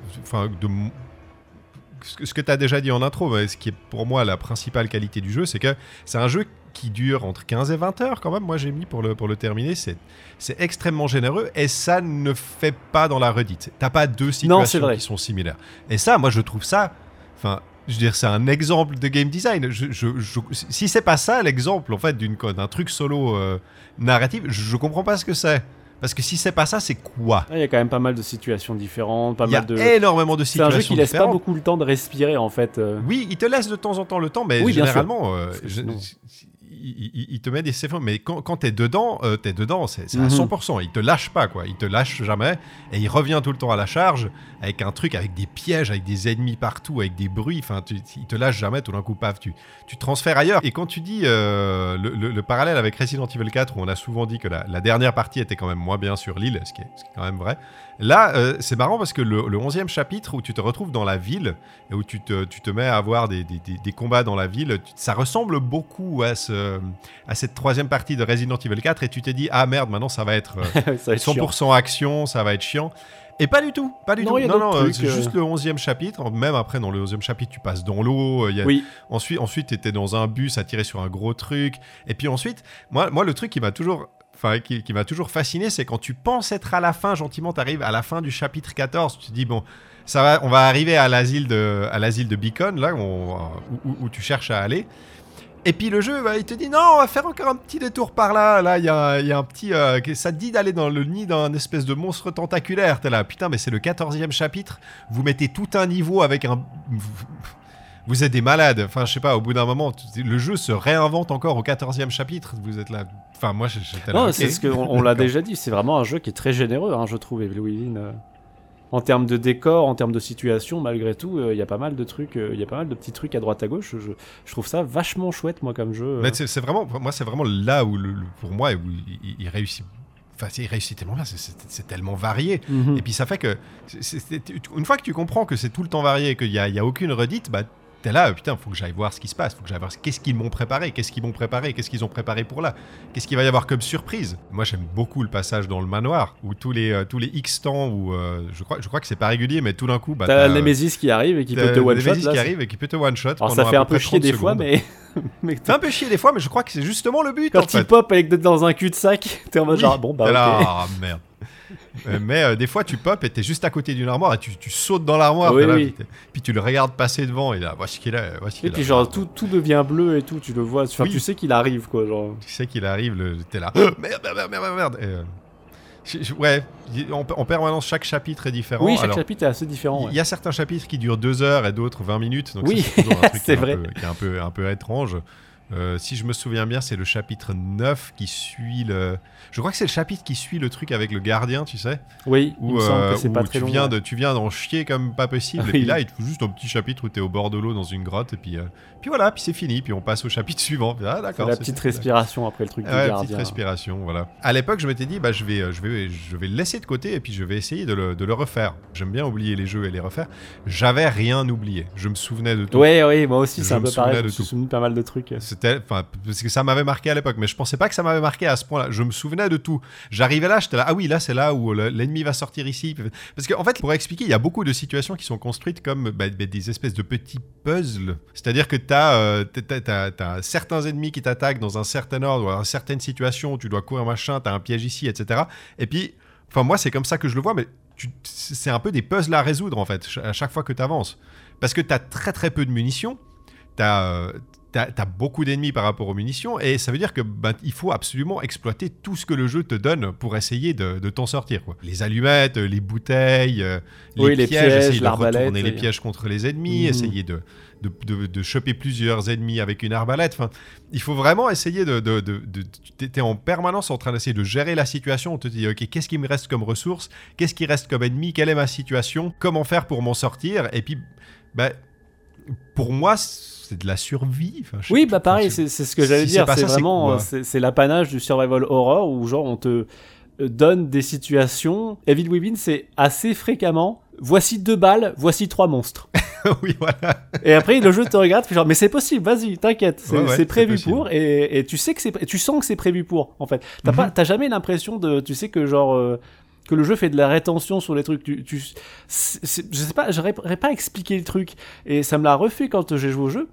A: ce que tu as déjà dit en intro, mais ce qui est pour moi la principale qualité du jeu, c'est que c'est un jeu qui dure entre 15 et 20 heures quand même. Moi j'ai mis pour le, pour le terminer. C'est, c'est extrêmement généreux et ça ne fait pas dans la redite. T'as pas deux situations qui sont similaires. Et ça, moi je trouve ça. Enfin, je veux dire, c'est un exemple de game design. Je, je, si c'est pas ça l'exemple en fait d'une, d'un truc solo euh, narratif, je, je comprends pas ce que c'est. Parce que si c'est pas ça, c'est quoi?
B: Il y a quand même pas mal de situations différentes, pas
A: mal
B: mal
A: de. énormément de situations.
B: C'est un jeu qui laisse pas beaucoup le temps de respirer en fait. Euh.
A: Oui, il te laisse de temps en temps le temps, mais généralement, euh, il, te met des séphons, mais quand, quand t'es dedans, euh, t'es dedans, c'est à 100%. Mhm. Il te lâche pas, quoi. Il te lâche jamais. Et il revient tout le temps à la charge avec un truc, avec des pièges, avec des ennemis partout, avec des bruits. Enfin, il te lâche jamais. Tout d'un coup, paf, tu, tu transfères ailleurs. Et quand tu dis euh, le, parallèle avec Resident Evil 4, où on a souvent dit que la, dernière partie était quand même moins bien sur l'île, ce, qui est quand même vrai. Là, euh, c'est marrant parce que le, 11e chapitre où tu te retrouves dans la ville et où tu te, tu te mets à avoir des, des, des, combats dans la ville, ça ressemble beaucoup à, ce, à cette troisième partie de Resident Evil 4 et tu t'es dit, ah merde, maintenant ça va être 100% euh, action, ça va être chiant. Et pas du tout, pas du tout. Non, non, euh, c'est juste le 11e chapitre. Même après, dans le 11e chapitre, tu passes dans l'eau. oui. Ensuite, ensuite tu étais dans un bus à tirer sur un gros truc. Et puis ensuite, moi, moi le truc qui m'a toujours enfin, qui, m'a toujours fasciné, c'est quand tu penses être à la fin, gentiment, tu arrives à la fin du chapitre 14, tu te dis, bon, ça va, on va arriver à l'asile de, à l'asile de Beacon, là, où, tu cherches à aller. Et puis le jeu, bah, il te dit non, on va faire encore un petit détour par là. Là, il y a, un petit. Euh, ça te dit d'aller dans le nid d'un espèce de monstre tentaculaire. T'es là, putain, mais c'est le 14e chapitre. Vous mettez tout un niveau avec un vous êtes des malades. Enfin, je sais pas, au bout d'un moment, le jeu se réinvente encore au 14e chapitre. Vous êtes là. Enfin, moi, j'étais là.
B: Non, c'est ce qu'on on, l'a déjà dit. C'est vraiment un jeu qui est très généreux, hein, je trouve, Evil Within. Euh. en termes de décor, en termes de situation, malgré tout, euh, il y a pas mal de trucs, euh, il y a pas mal de petits trucs à droite à gauche. Je, je trouve ça vachement chouette, moi, comme jeu.
A: Mais c'est vraiment, moi, c'est vraiment là où, le- le- pour moi, où il, il- il réussit. Enfin, il réussit tellement bien, c'est- tellement varié.
B: Mhm.
A: Et puis ça fait que, une fois que tu comprends que c'est tout le temps varié, qu'il n'y a, a aucune redite, bah t'es là, putain, faut que j'aille voir ce qui se passe, faut que j'aille voir qu'est-ce qu'ils m'ont préparé, qu'est-ce qu'ils m'ont préparé, qu'est-ce qu'ils ont préparé pour là, qu'est-ce qu'il va y avoir comme surprise. Moi j'aime beaucoup le passage dans le manoir, où tous les, euh, tous les X temps, où euh, je, crois, je crois que c'est pas régulier, mais tout d'un coup, bah,
B: T'as Nemesis qui arrive et qui peut te one shot.
A: Nemesis qui arrive et qui peut te one shot.
B: Alors ça fait un peu chier des fois, mais, mais
A: un peu chier des fois, mais je crois que c'est justement le but en
B: quand il
A: fait.
B: pop avec d'être dans un cul-de-sac, t'es en mode
A: Oui,
B: genre bon bah
A: t'es là,
B: ok.
A: ah, merde. Euh, mais euh, des fois, tu pop et t'es juste à côté d'une armoire et tu, tu sautes dans l'armoire.
B: Oui,
A: puis, tu le regardes passer devant et là, voici qu'il est. Voici
B: Et puis genre tout, tout devient bleu et tout, tu le vois, enfin,
A: Oui.
B: tu sais qu'il arrive quoi, genre.
A: Tu sais qu'il arrive, le... t'es là. merde, merde, merde, merde, merde. Et, euh, ouais, en, en permanence, chaque chapitre est différent.
B: oui, chaque
A: Alors,
B: chapitre est assez différent.
A: Il
B: ouais.
A: y a certains chapitres qui durent 2 heures et d'autres 20 minutes. Donc
B: Oui,
A: c'est
B: vrai.
A: peu- qui est un peu, un peu étrange. Euh, si je me souviens bien, c'est le chapitre 9 qui suit le. Je crois que c'est le chapitre qui suit le truc avec le gardien, tu sais.
B: Oui, il
A: Où,
B: me semble
A: euh,
B: que c'est pas très
A: tu,
B: long.
A: viens
B: ouais.
A: de, tu viens d'en chier comme pas possible. Et puis là, il te faut juste un petit chapitre où tu es au bord de l'eau dans une grotte. Et puis, euh, puis voilà, puis c'est fini. Puis on passe au chapitre suivant. Ah, d'accord.
B: la petite respiration après le truc du
A: Ouais,
B: gardien.
A: petite respiration, voilà. À l'époque, je m'étais dit, bah, je vais, euh, je vais, je vais le laisser de côté et puis je vais essayer de le, de le refaire. J'aime bien oublier les jeux et les refaire. J'avais rien oublié. Je me souvenais de tout.
B: Ouais, ouais, moi aussi, c'est un
A: me
B: peu
A: souvenais
B: pareil. Je me de pas mal de trucs.
A: C'était, parce que ça m'avait marqué à l'époque, mais je pensais pas que ça m'avait marqué à ce point-là. Je me souvenais de tout. J'arrivais là, j'étais là, ah oui, là c'est là où le- l'ennemi va sortir ici. Parce qu'en fait, pour expliquer, il y a beaucoup de situations qui sont construites comme bah, bah, des espèces de petits puzzles. C'est-à-dire que tu as, certains ennemis qui t'attaquent dans un certain ordre, dans une certaine situation où tu dois courir machin, tu as un piège ici, etc. Et puis, enfin moi c'est comme ça que je le vois, mais c'est un peu des puzzles à résoudre en fait, à chaque fois que tu avances. Parce que tu as très très peu de munitions, tu as, beaucoup d'ennemis par rapport aux munitions, et ça veut dire que ben, il faut absolument exploiter tout ce que le jeu te donne pour essayer de, de t'en sortir. Quoi. Les allumettes, euh, les bouteilles, euh, les,
B: Oui, les
A: pièges,
B: pièges,
A: essayer de retourner les pièges contre les ennemis,
B: Mhm.
A: essayer de, de, de- de choper plusieurs ennemis avec une arbalète. Enfin, il faut vraiment essayer de... de, de, de- tu es en permanence en train d'essayer de gérer la situation. On te dit, ok, qu'est-ce qui me reste comme ressources Qu'est-ce qui reste comme ennemi? Quelle est ma situation? Comment faire pour m'en sortir? Et puis, bah, pour moi, c'est de la survie. Enfin,
B: Oui, bah pareil,
A: c'est-
B: ce que j'allais
A: si
B: dire. C'est vraiment, euh, c'est c'est l'apanage du survival horror où genre on te euh, donne des situations. Evil Within, c'est assez fréquemment. Voici deux balles, voici trois monstres.
A: oui, voilà.
B: Et après le jeu te regarde, fait genre mais c'est possible, vas-y, t'inquiète, c'est
A: Ouais, ouais,
B: prévu pour et, et tu sais que c'est, tu sens que c'est prévu pour en fait. T'as
A: Mhm.
B: pas, t'as jamais l'impression de, tu sais que genre euh, que le jeu fait de la rétention sur les trucs. Tu, tu, je sais pas, j'aurais j'aurais pas expliqué le truc et ça me l'a refait quand j'ai joué au jeu.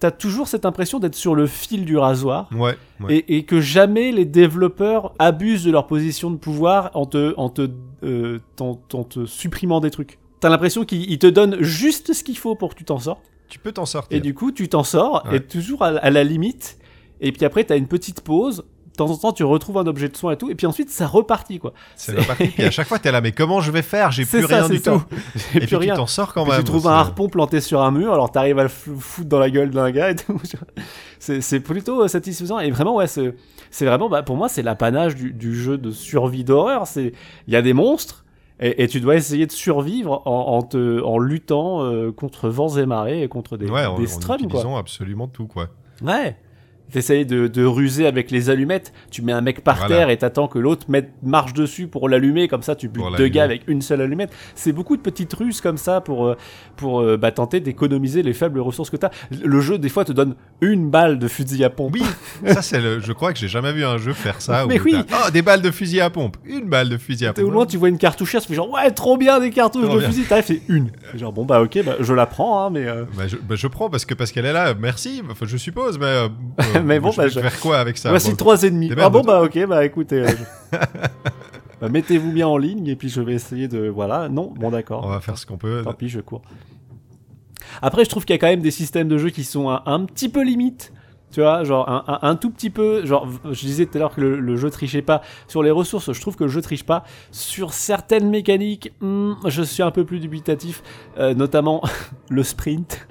B: T'as toujours cette impression d'être sur le fil du rasoir.
A: Ouais, ouais.
B: Et, et que jamais les développeurs abusent de leur position de pouvoir en te, en te, euh, en- en te supprimant des trucs. T'as l'impression qu'ils ils te donnent juste ce qu'il faut pour que tu t'en sortes.
A: Tu peux t'en sortir.
B: Et du coup, tu t'en sors,
A: Ouais.
B: et toujours à, à la limite. Et puis après, t'as une petite pause. De temps en temps, tu retrouves un objet de soin et tout. Et puis ensuite, ça repartit, quoi.
A: C'est reparti. Puis à chaque fois, t'es là, mais comment je vais faire? J'ai plus
B: ça,
A: rien du
B: ça.
A: tout. Et
B: plus
A: puis
B: rien.
A: tu t'en sors quand
B: Puis
A: même.
B: tu trouves un harpon planté sur un mur, alors t'arrives à le fou- foutre dans la gueule d'un gars et tout. C'est plutôt euh, satisfaisant. Et vraiment, ouais, c'est vraiment, bah, pour moi, c'est l'apanage du, du jeu de survie d'horreur. Il y a des monstres. Et, et tu dois essayer de survivre en, en te, en luttant euh, contre vents et marées et contre des,
A: Ouais, en,
B: des
A: en
B: strums, quoi.
A: utilisant absolument tout, quoi.
B: Ouais. T'essayes de, de ruser avec les allumettes. Tu mets un mec par
A: Voilà.
B: terre et t'attends que l'autre mette, marche dessus pour l'allumer. Comme ça, tu butes deux gars avec une seule allumette. C'est beaucoup de petites ruses comme ça pour, euh, pour euh, bah, tenter d'économiser les faibles ressources que t'as. Le jeu, des fois, te donne une balle de fusil à pompe.
A: Oui, ça c'est le. Je crois que j'ai jamais vu un jeu faire ça.
B: Mais
A: où
B: oui.
A: t'as, Oh, des balles de fusil à pompe. Une balle de fusil à
B: T'es
A: pompe.
B: au loin, tu vois une cartouchière, tu fais genre, ouais, trop bien des cartouches
A: Trop
B: de
A: bien.
B: fusil. T'arrives, c'est une. Genre, bon, bah, ok, bah, je la prends, hein, mais. euh,
A: Bah, je, bah, je prends parce que parce qu'elle est là. Merci. Enfin, je suppose, mais. euh,
B: Mais bon,
A: je
B: bah,
A: vais
B: je-
A: faire quoi avec ça
B: Voici trois ennemis.
A: des
B: Ah bon, bah, ok, bah, écoutez. euh, je- bah, mettez-vous bien en ligne et puis je vais essayer de. Voilà, non, bon, d'accord.
A: On va faire ce qu'on peut.
B: Tant pis, je cours. Après, je trouve qu'il y a quand même des systèmes de jeu qui sont un, un petit peu limites. Tu vois, genre un, un- un tout petit peu. Genre, je disais tout à l'heure que le, le jeu trichait pas sur les ressources. Je trouve que le jeu triche pas sur certaines mécaniques. hmm, je suis un peu plus dubitatif, euh, notamment le sprint.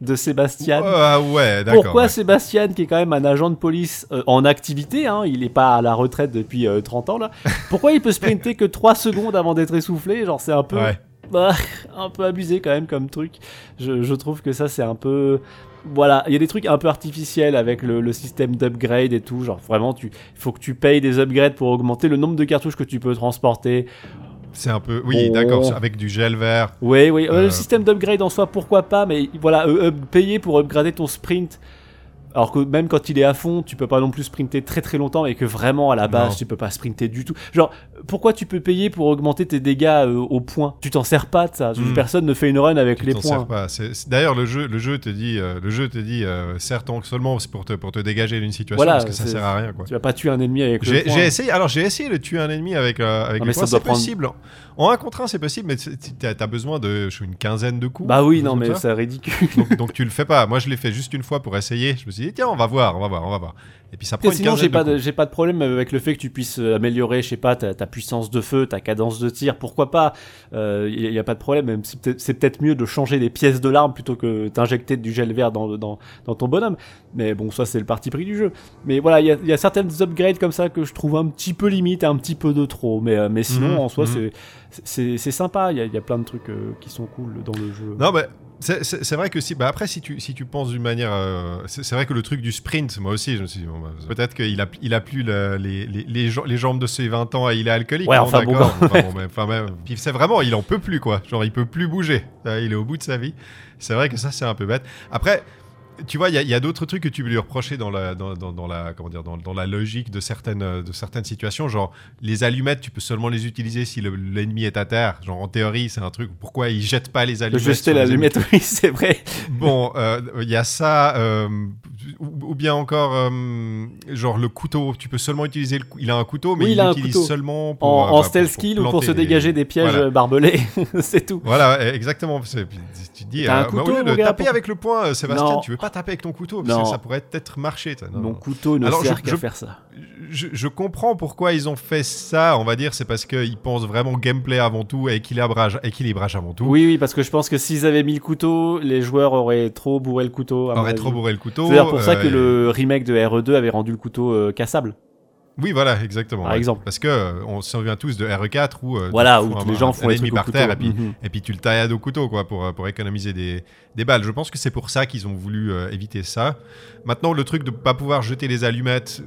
B: De Sébastien.
A: Ah ouais, d'accord.
B: Pourquoi
A: ouais.
B: Sébastien, qui est quand même un agent de police euh, en activité, hein, il n'est pas à la retraite depuis euh, 30 ans là, pourquoi il peut sprinter que 3 secondes avant d'être essoufflé? Genre c'est un peu...
A: Ouais.
B: bah, un peu abusé quand même comme truc. Je, je trouve que ça c'est un peu... Voilà, il y a des trucs un peu artificiels avec le, le système d'upgrade et tout. Genre vraiment, tu faut que tu payes des upgrades pour augmenter le nombre de cartouches que tu peux transporter.
A: C'est un peu. Oui,
B: Oh.
A: d'accord, avec du gel vert.
B: Oui, oui, euh,
A: Euh.
B: le système d'upgrade en soi, pourquoi pas, mais voilà, euh, payer pour upgrader ton sprint. Alors que même quand il est à fond, tu peux pas non plus sprinter très très longtemps et que vraiment à la base
A: Non.
B: tu peux pas sprinter du tout. Genre, pourquoi tu peux payer pour augmenter tes dégâts euh, au point? Tu t'en sers pas de ça.
A: Mm.
B: Personne ne fait une run avec
A: Tu
B: les
A: t'en
B: points.
A: D'ailleurs, le jeu, le jeu te dit, euh, le jeu te dit, euh, sers ton- seulement pour te, pour te dégager d'une situation
B: Voilà,
A: parce que ça sert à rien, quoi.
B: Tu vas pas tuer un ennemi avec le
A: J'ai
B: point.
A: j'ai essayé, alors j'ai essayé de tuer un ennemi avec, euh, avec
B: Non,
A: le c'est
B: prendre-
A: possible. En un contre un, c'est possible, mais t'as as besoin de je une quinzaine de coups.
B: Bah oui, non mais c'est ridicule.
A: donc, donc tu le fais pas. Moi, je l'ai fait juste une fois pour essayer. Je me suis dit, tiens, on va voir, on va voir, on va voir. Et puis ça prend une
B: sinon, j'ai pas,
A: de
B: pas de problème avec le fait que tu puisses euh, améliorer, je sais pas, ta, ta puissance de feu, ta cadence de tir, pourquoi pas. Il y, a pas de problème, même si c'est peut-être mieux de changer des pièces de l'arme plutôt que d'injecter du gel vert dans, dans, dans ton bonhomme. Mais bon, ça c'est le parti pris du jeu. Mais voilà, il y a, y a certaines upgrades comme ça que je trouve un petit peu limite, un petit peu de trop. Mais, euh, mais sinon,
A: Mhm,
B: en soi,
A: mhm.
B: c'est- c'est sympa. Il y y a plein de trucs euh, qui sont cool dans le jeu.
A: Non, mais c'est- vrai que si. Bah après, si tu, si tu penses d'une manière. euh, c'est vrai que le truc du sprint, moi aussi, je me suis dit, bon, bah, peut-être qu'il a, il a plus le- les, les, les, jam- les jambes de ses 20 ans et il est alcoolique.
B: Ouais,
A: non,
B: enfin, bon,
A: enfin, même- Puis c'est vraiment, il en peut plus, quoi. Genre, il peut plus bouger. Euh, Il est au bout de sa vie. C'est vrai que ça, c'est un peu bête. Après. Tu vois, il y a, d'autres trucs que tu peux lui reprocher dans la, dans, dans- dans la, comment dire, dans, dans la logique de certaines, de certaines situations. Genre, les allumettes, tu peux seulement les utiliser si le- l'ennemi est à terre. Genre, en théorie, c'est un truc. Pourquoi il jette pas les allumettes
B: jeter l'allumette, oui, c'est vrai.
A: Bon, euh, il y a ça, euh, ou, ou bien encore, euh, genre le couteau. Tu peux seulement utiliser le Il a un couteau, mais
B: Oui,
A: il l'utilise seulement pour.
B: En, en
A: bah,
B: stealth
A: pour-
B: skill ou pour se dégager des pièges
A: Voilà.
B: barbelés, c'est tout.
A: Voilà, exactement. Tu te dis,
B: un
A: bah, au
B: couteau,
A: lieu
B: mon
A: de
B: gars,
A: taper
B: pour-
A: avec le poing, Sébastien,
B: Non.
A: tu veux pas taper avec ton couteau parce
B: Non.
A: que ça pourrait peut-être marcher. toi. Non,
B: Mon
A: non.
B: couteau ne
A: Alors,
B: sert qu'à faire ça.
A: Je, je comprends pourquoi ils ont fait ça. On va dire, c'est parce qu'ils pensent vraiment gameplay avant tout et équilibrage, équilibrage avant tout.
B: Oui, oui, parce que je pense que s'ils avaient mis le couteau, les joueurs auraient trop bourré le couteau. avis.
A: trop bourré le couteau.
B: C'est d'ailleurs pour ça
A: euh,
B: que
A: et-
B: le remake de RE2 avait rendu le couteau euh, cassable.
A: Oui, voilà, exactement.
B: Par
A: ouais.
B: exemple.
A: Parce que euh, on se souvient tous de RE4 où, euh,
B: Voilà, où tous les gens
A: un
B: font les trucs
A: par
B: couteau.
A: terre et puis,
B: Mhm.
A: et puis tu le taillades au couteau quoi pour, euh, pour économiser des, des balles. Je pense que c'est pour ça qu'ils ont voulu euh, éviter ça. Maintenant, le truc de pas pouvoir jeter les allumettes,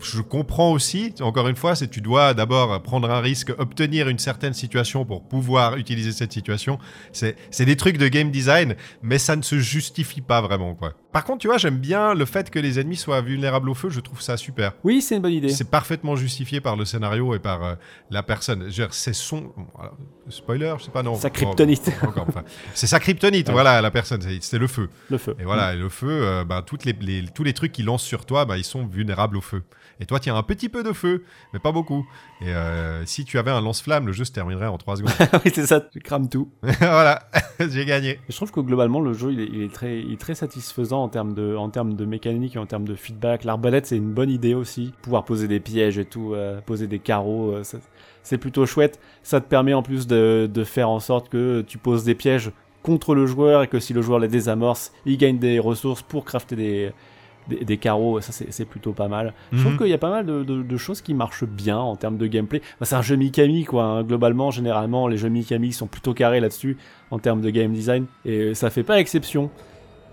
A: je comprends aussi. Encore une fois, c'est tu dois d'abord prendre un risque, obtenir une certaine situation pour pouvoir utiliser cette situation. C'est c'est des trucs de game design, mais ça ne se justifie pas vraiment quoi. Par contre, tu vois, j'aime bien le fait que les ennemis soient vulnérables au feu. Je trouve ça super.
B: Oui, c'est une bonne idée.
A: C'est parfaitement justifié par le scénario et par euh, la personne. C'est son. voilà, spoiler, je sais pas, non.
B: Sa kryptonite.
A: Enfin, c'est sa kryptonite,
B: Ouais.
A: voilà, la personne. c'est- le feu.
B: Le feu.
A: Et voilà, et le feu, euh, ben, toutes les, les- tous les trucs qu'il lance sur toi, ben, ils sont vulnérables au feu. Et toi, tu as un petit peu de feu, mais pas beaucoup. Et euh, si tu avais un lance-flamme, le jeu se terminerait en 3 secondes.
B: oui, c'est ça, tu crames tout.
A: voilà, j'ai gagné.
B: Je trouve que globalement, le jeu, il est, il est très, il est très satisfaisant en termes de, en termes de mécanique et en termes de feedback. L'arbalète, c'est une bonne idée aussi. Pouvoir poser des pièges et tout, euh, poser des carreaux, euh, ça- c'est plutôt chouette. Ça te permet en plus de, de faire en sorte que tu poses des pièges contre le joueur et que si le joueur les désamorce, il gagne des ressources pour crafter des, des, des carreaux. Ça, c'est plutôt pas mal. Je trouve
A: Mhm.
B: qu'il y a pas mal de, de- de choses qui marchent bien en termes de gameplay. Bah, c'est un jeu Mikami, quoi. hein. Globalement, généralement, les jeux Mikami sont plutôt carrés là-dessus en termes de game design. Et ça fait pas exception.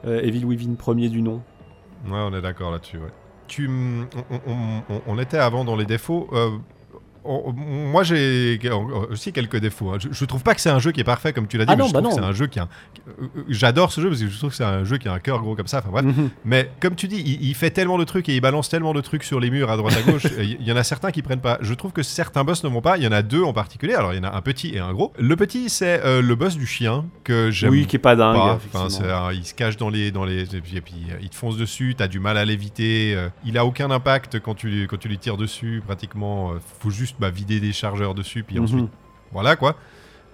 B: Euh, Evil Within, premier du nom.
A: Ouais, on est d'accord là-dessus. Ouais. Tu, mm, on, on- on- on était avant dans les défauts. euh, on- moi, j'ai aussi quelques défauts. hein. Je, je trouve pas que c'est un jeu qui est parfait, comme tu l'as dit.
B: Ah
A: mais
B: non,
A: je
B: bah
A: trouve que
B: non.
A: c'est un jeu qui a. J'adore ce jeu parce que je trouve que c'est un jeu qui a un cœur gros comme ça. Enfin bref.
B: Mhm.
A: Mais comme tu dis, il, il fait tellement de trucs et il balance tellement de trucs sur les murs à droite à gauche. Il y en a certains qui prennent pas. Je trouve que certains boss ne vont pas. Il y en a deux en particulier. Alors il y en a un petit et un gros. Le petit, c'est euh, le boss du chien que j'aime
B: Oui, qui est pas dingue.
A: pas. Enfin, un- il se cache dans les, dans les, et puis, et puis, il te fonce dessus. T'as du mal à l'éviter. euh, il a aucun impact quand tu, lui- quand tu lui tires dessus. Pratiquement, euh, faut juste bah, vider des chargeurs dessus, puis
B: Mhm.
A: ensuite, voilà quoi.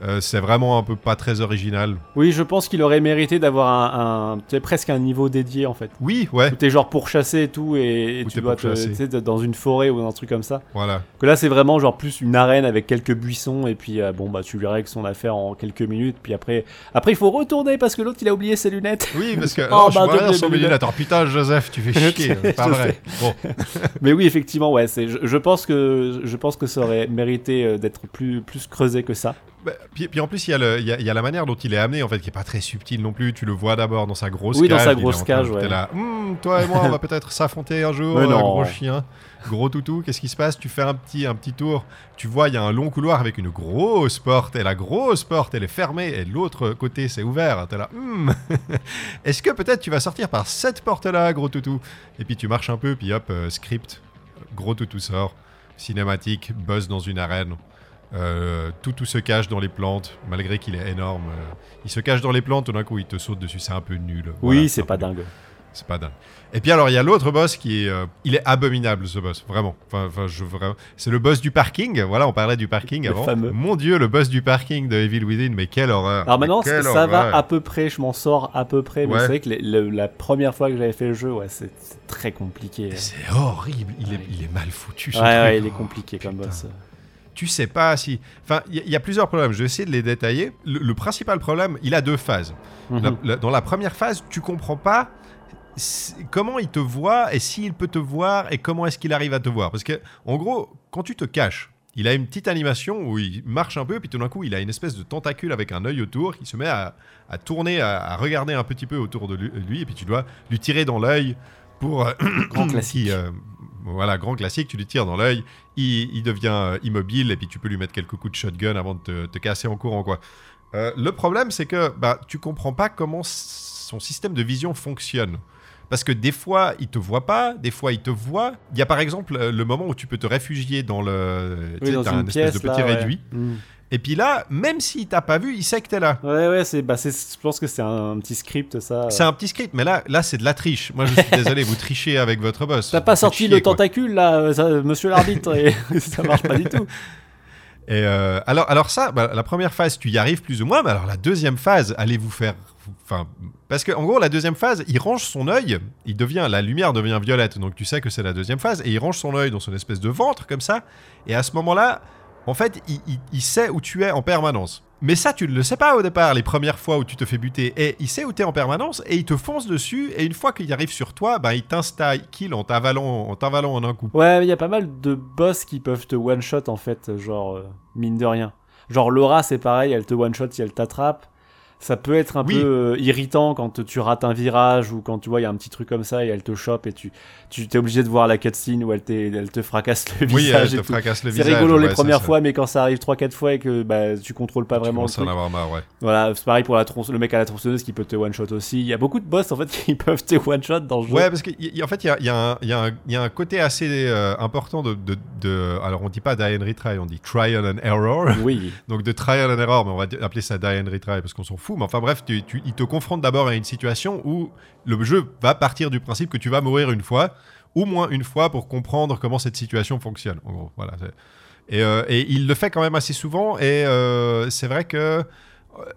A: Euh, c'est vraiment un peu pas très original.
B: Oui, je pense qu'il aurait mérité d'avoir un, un tu sais, presque un niveau dédié en fait.
A: Oui, ouais,
B: Où t'es genre pourchassé et tout, et, tu dois te, tu sais, dans une forêt ou dans un truc comme ça.
A: voilà.
B: Que là, c'est vraiment genre plus une arène avec quelques buissons, et puis euh, bon, bah tu lui règles son affaire en quelques minutes, puis après, après il faut retourner parce que l'autre il a oublié ses lunettes.
A: Oui, parce que
B: Oh,
A: oh, je
B: bah,
A: vois rien sur mes
B: lunettes.
A: lunettes. Alors, putain, Joseph, tu fais chier.
B: Je
A: pas
B: sais.
A: vrai. Bon,
B: Mais oui, effectivement, ouais, c'est, je, je pense que je pense que ça aurait mérité euh, d'être plus plus creusé que ça.
A: Bah, puis, puis en plus, il y, a le- il y a- il y a la manière dont il est amené, en fait, qui est pas très subtile non plus. Tu le vois d'abord dans sa grosse
B: Oui, dans
A: cage.
B: sa grosse cage, ouais.
A: là, Hum, toi et moi, on va peut-être s'affronter un jour, euh, gros chien, gros toutou. Qu'est-ce qui se passe? Tu fais un petit, un petit tour. Tu vois, il y a un long couloir avec une grosse porte. Et la grosse porte, elle est fermée. Et l'autre côté, c'est ouvert. T'es là, Hum, est-ce que peut-être tu vas sortir par cette porte-là, gros toutou? Et puis tu marches un peu, puis hop, euh, script, gros toutou sort, cinématique, buzz dans une arène. Euh, tout tout se cache dans les plantes, malgré qu'il est énorme. euh, il se cache dans les plantes, tout d'un coup il te saute dessus, c'est un peu nul.
B: Oui,
A: Voilà,
B: c'est pas
A: nul.
B: dingue.
A: C'est pas dingue. Et puis alors il y a l'autre boss qui est, euh, il est abominable ce boss, vraiment. Enfin, enfin, je vraiment, c'est le boss du parking. Voilà, on parlait du parking
B: Le
A: avant.
B: fameux.
A: Mon Dieu, le boss du parking de Evil Within, mais quelle horreur.
B: Alors maintenant, ça va à peu près, je m'en sors à peu près, mais
A: Ouais.
B: c'est vrai que les- le- la première fois que j'avais fait le jeu, ouais, c'est très compliqué.
A: C'est horrible. Il est, il est mal foutu. Ce
B: Ouais, ouais, il est
A: Oh,
B: compliqué comme
A: putain.
B: boss.
A: Tu sais pas si. Enfin, il y, a plusieurs problèmes. Je vais essayer de les détailler. Le, le principal problème, il a deux phases.
B: Mhm.
A: La- la- dans la première phase, tu comprends pas comment il te voit et s'il peut te voir et comment est-ce qu'il arrive à te voir. Parce que, en gros, quand tu te caches, il a une petite animation où il marche un peu, puis tout d'un coup, il a une espèce de tentacule avec un œil autour qui se met à, à tourner, à, à regarder un petit peu autour de lui, et puis tu dois lui tirer dans l'œil pour. euh,
B: Grand classique.
A: qui, euh, voilà, grand classique, tu lui tires dans l'œil, il, il devient euh, immobile, et puis tu peux lui mettre quelques coups de shotgun avant de te, te casser en courant, quoi. Euh, le problème, c'est que bah, tu comprends pas comment son système de vision fonctionne. Parce que des fois, il te voit pas, des fois, il te voit. Il y a par exemple euh, le moment où tu peux te réfugier dans le.
B: Oui, dans une
A: un espèce de petit
B: là, ouais.
A: réduit. Et puis là, même s'il t'a pas vu, il sait que t'es là.
B: Ouais, ouais, c'est, bah, c'est, je pense que c'est un, petit script, ça.
A: C'est un petit script, mais là, là c'est de la triche. Moi, je suis désolé, vous trichez avec votre boss.
B: T'as pas sorti le tentacule, là, euh, ça, monsieur l'arbitre, et ça marche pas du tout.
A: Et euh, alors, alors ça, bah, la première phase, tu y arrives plus ou moins, mais alors la deuxième phase, allez vous faire, enfin, parce que en gros, la deuxième phase, il range son œil, il devient, la lumière devient violette, donc tu sais que c'est la deuxième phase, et il range son œil dans son espèce de ventre comme ça, et à ce moment-là, en fait, il, sait où tu es en permanence. Mais ça, tu ne le sais pas au départ, les premières fois où tu te fais buter. Et il sait où tu es en permanence, et il te fonce dessus, et une fois qu'il arrive sur toi, bah, il t'insta kill en t'avalant en, t'avalant en un coup.
B: Ouais, il y a pas mal de boss qui peuvent te one-shot, en fait, genre, euh, mine de rien. Genre, Laura, c'est pareil, elle te one-shot si elle t'attrape. Ça peut être un
A: Oui.
B: peu euh, irritant quand tu rates un virage ou quand tu vois, il y a un petit truc comme ça et elle te chope et tu, tu t'es obligé de voir la cutscene où elle, t'est- elle te fracasse le
A: Oui,
B: visage
A: elle
B: et
A: te
B: tout.
A: fracasse le
B: C'est rigolo les
A: ouais,
B: premières fois, mais quand ça arrive 3-4 fois et que bah, tu contrôles pas
A: tu
B: vraiment
A: à en avoir marre, ouais.
B: Voilà, c'est pareil pour la le mec à la tronçonneuse qui peut te one-shot aussi. Il y a beaucoup de boss en fait qui peuvent te one-shot dans le jeu.
A: Ouais, parce qu'en fait, il y a, y a y a y a un côté assez euh, important de, de, de- Alors, on dit pas die and retry, on dit trial and error.
B: Oui.
A: Donc, de trial and error, mais on va appeler ça die and retry parce qu'on s'en fout. Mais enfin, bref, il te confronte d'abord à une situation où le jeu va partir du principe que tu vas mourir une fois, au moins une fois, pour comprendre comment cette situation fonctionne. En gros, voilà. Et, euh, et il le fait quand même assez souvent. Et euh, c'est vrai que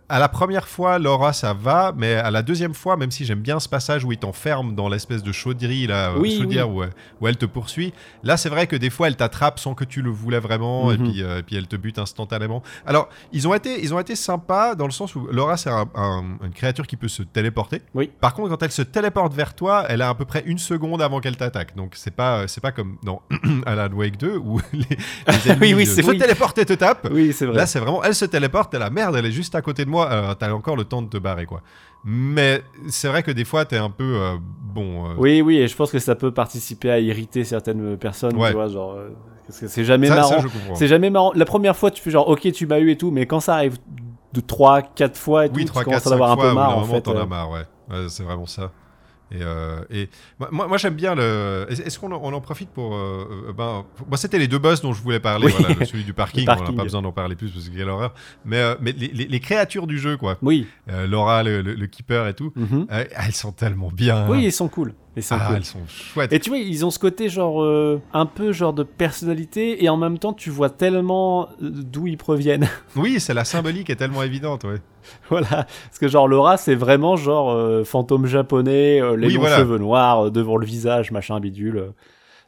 A: à la première fois, Laura, ça va, mais à la deuxième fois, même si j'aime bien ce passage où il t'enferme dans l'espèce de chauderie, là, euh,
B: Oui,
A: chaudière Où, elle- où elle te poursuit, là, c'est vrai que des fois, elle t'attrape sans que tu le voulais vraiment, et,
B: Mhm.
A: puis, euh, et puis elle te bute instantanément. Alors, ils ont été, ils ont été sympas dans le sens où Laura, c'est un- un- une créature qui peut se téléporter.
B: Oui.
A: Par contre, quand elle se téléporte vers toi, elle a à peu près une seconde avant qu'elle t'attaque. Donc, c'est pas, c'est pas comme dans Alan Wake 2 où les, les ennemis
B: oui,
A: euh, se
B: oui.
A: téléportent et te tapent.
B: Oui, c'est vrai.
A: Là, c'est vraiment, elle se téléporte, t'es la merde, elle est juste à côté de moi. Alors, t'as encore le temps de te barrer, quoi. Mais c'est vrai que des fois, t'es un peu euh, bon. euh,
B: Oui, oui, et je pense que ça peut participer à irriter certaines personnes,
A: Ouais.
B: tu vois, genre, euh, parce que c'est jamais
A: ça,
B: marrant. C'est jamais marrant. La première fois, tu fais genre, ok, tu m'as eu et tout, mais quand ça arrive de 3, 4 fois et tout,
A: Oui,
B: tu
A: 3,
B: commences
A: 4,
B: à
A: 5
B: en avoir un
A: fois,
B: peu marre, en fait.
A: t'en
B: euh.
A: as marre, ouais. Ouais, c'est vraiment ça. Et, euh, et moi, moi j'aime bien le. Est-ce qu'on en, profite pour. euh, euh, ben, moi, c'était les deux boss dont je voulais parler.
B: Oui.
A: Voilà, le- celui du parking,
B: Le
A: on n'a
B: parking.
A: pas besoin d'en parler plus parce que quelle horreur. Mais, euh, mais les, les- les créatures du jeu, quoi.
B: Oui.
A: Laura, le, le- le keeper et tout,
B: Mhm.
A: elles sont tellement bien.
B: Oui, ils sont cool. Sont
A: Ah,
B: cool.
A: elles sont chouettes.
B: Et tu vois, ils ont ce côté genre un peu genre de personnalité et en même temps tu vois tellement d'où ils proviennent.
A: Oui, c'est la symbolique est tellement évidente, ouais.
B: voilà, parce que genre Laura c'est vraiment genre euh, fantôme japonais, euh, les
A: Oui,
B: longs
A: voilà.
B: cheveux noirs euh, devant le visage, machin bidule.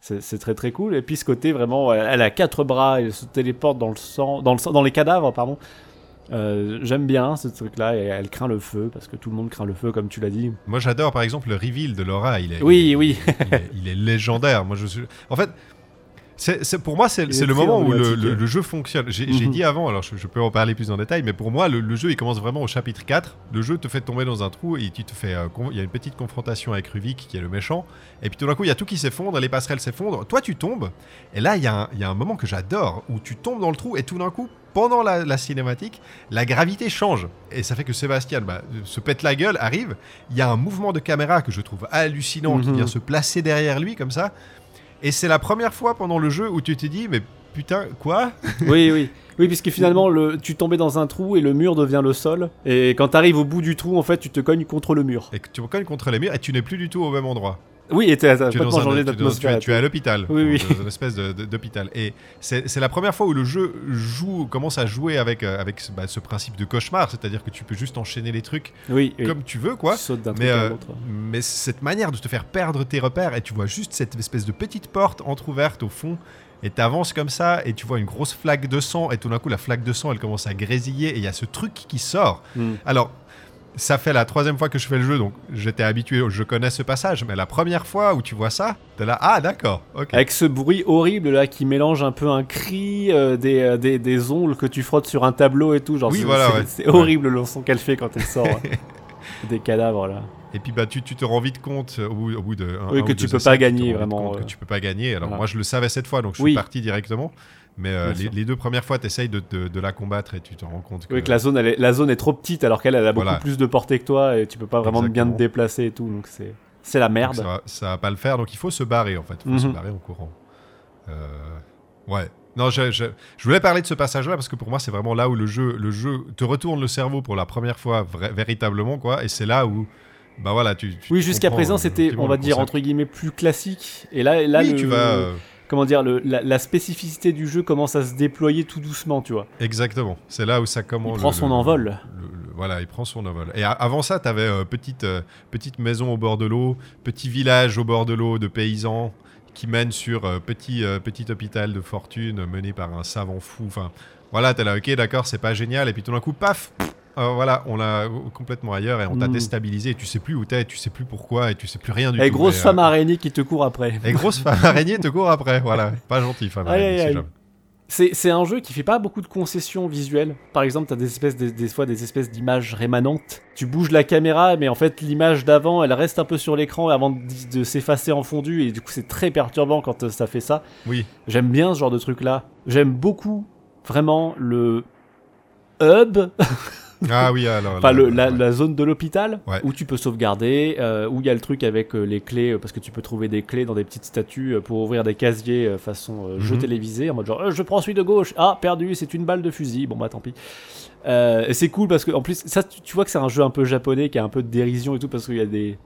B: C'est très très cool. Et puis ce côté vraiment, elle, elle a quatre bras, elle se téléporte dans le sang, dans le sang, dans les cadavres, pardon. J'aime bien ce truc-là et elle craint le feu parce que tout le monde craint le feu comme tu l'as dit.
A: Moi, j'adore par exemple le reveal de Laura. Il est,
B: Oui,
A: il est-
B: oui.
A: il, est, il est légendaire. Moi, je suis. En fait, c'est pour moi, c'est le moment où le,
B: emblématique.
A: le- le jeu fonctionne. J'ai
B: Mhm.
A: dit avant, alors je, je peux en parler plus en détail, mais pour moi, le, le jeu il commence vraiment au chapitre 4. Le jeu te fait tomber dans un trou et tu te fais. euh, Il y a une petite confrontation avec Ruvik qui est le méchant. Et puis tout d'un coup, il y a tout qui s'effondre, les passerelles s'effondrent. Toi, tu tombes. Et là, il y, a un- il y a un moment que j'adore où tu tombes dans le trou et tout d'un coup, pendant la, la cinématique, la gravité change. Et ça fait que Sébastien bah, se pète la gueule, arrive. Il y a un mouvement de caméra que je trouve hallucinant qui
B: Mhm.
A: vient se placer derrière lui comme ça. Et c'est la première fois pendant le jeu où tu te dis, mais putain, quoi?
B: Oui, oui. Oui, puisque finalement, le, tu tombais dans un trou et le mur devient le sol. Et quand tu arrives au bout du trou, en fait, tu te cognes contre le mur.
A: Et que tu recognes contre les murs et tu n'es plus du tout au même endroit.
B: Oui, et
A: Tu es,
B: complètement changé
A: tu tu à l'hôpital.
B: Oui, oui.
A: Dans une espèce d'hôpital. Et c'est la première fois où le jeu joue, commence à jouer avec, euh, avec ce- bah, ce principe de cauchemar, c'est-à-dire que tu peux juste enchaîner les trucs
B: Oui,
A: comme tu veux, quoi.
B: Tu
A: Mais, euh, mais cette manière de te faire perdre tes repères et tu vois juste cette espèce de petite porte entrouverte au fond et t'avances comme ça et tu vois une grosse flaque de sang et tout d'un coup la flaque de sang elle commence à grésiller et il y a ce truc qui sort.
B: Hmm.
A: Alors ça fait la troisième fois que je fais le jeu donc j'étais habitué, je connais ce passage mais la première fois où tu vois ça t'es là ah d'accord ok.
B: Avec ce bruit horrible là qui mélange un peu un cri, euh, des, euh, des, des ongles que tu frottes sur un tableau et tout. Genre,
A: Oui,
B: c'est-
A: voilà, ouais.
B: Horrible le son qu'elle fait quand elle sort euh, des cadavres là.
A: Et puis bah tu, tu te rends vite compte au bout, au bout de un-
B: Oui,
A: un
B: que tu peux
A: essais,
B: pas gagner, vraiment, euh.
A: que tu peux pas gagner. Alors
B: Voilà.
A: moi je le savais cette fois donc je suis
B: Oui.
A: parti directement. Mais euh, les, deux premières fois, tu essayes de, de- de la combattre et tu te rends compte que.
B: Oui, que la zone, elle est, la zone est trop petite alors qu'elle elle a beaucoup
A: Voilà.
B: plus de portée que toi et tu peux pas vraiment bien te déplacer et tout. Donc c'est c'est la merde.
A: Ça, ça va pas le faire, donc il faut se barrer en fait. Il faut se
B: Mhm.
A: barrer en courant. Euh, Ouais. Non, je, je- je voulais parler de ce passage-là parce que pour moi, c'est vraiment là où le jeu, le jeu te retourne le cerveau pour la première fois véritablement, quoi. Et c'est là où, bah voilà, tu. tu
B: Oui, jusqu'à présent
A: euh,
B: c'était, on va dire entre guillemets plus classique. Et là, là
A: oui,
B: le-
A: tu vas. Euh,
B: comment dire, le, la, la spécificité du jeu commence à se déployer tout doucement, tu vois.
A: Exactement. C'est là où ça commence.
B: Il prend son envol.
A: le- voilà, il prend son envol. Et a- avant ça, tu avais petite, euh, petite maison au bord de l'eau, petit village au bord de l'eau de paysans qui mène sur euh, petit, euh, petit hôpital de fortune mené par un savant fou. Enfin, voilà, t'es là, ok, d'accord, c'est pas génial. Et puis tout d'un coup, paf euh, voilà, on l'a complètement ailleurs et on t'a
B: Mm.
A: déstabilisé. Et tu sais plus où t'es, tu sais plus pourquoi et tu sais plus rien du
B: Et
A: tout.
B: grosse
A: Mais,
B: femme
A: euh,
B: araignée qui te court après.
A: Et grosse femme araignée te court après. Voilà, pas gentil, femme araignée. si
B: c'est un jeu qui fait pas beaucoup de concessions visuelles. Par exemple, t'as des espèces, des, des fois des espèces d'images rémanentes. Tu bouges la caméra, mais en fait l'image d'avant, elle reste un peu sur l'écran avant de, de s'effacer en fondu, et du coup c'est très perturbant quand euh, ça fait ça.
A: Oui,
B: J'aime bien ce genre de truc là. J'aime beaucoup vraiment le hub,
A: ah oui, alors.
B: enfin
A: là,
B: le-
A: là,
B: la,
A: ouais.
B: la zone de l'hôpital
A: Ouais.
B: où tu peux sauvegarder, euh, où il y a le truc avec euh, les clés, euh, parce que tu peux trouver des clés dans des petites statues pour ouvrir des casiers façon jeu
A: Mhm.
B: télévisé, en mode genre je prends celui de gauche, ah perdu, c'est une balle de fusil, bon bah tant pis. Et c'est cool parce que en plus ça tu, tu vois que c'est un jeu un peu japonais qui a un peu de dérision et tout parce qu'il y a des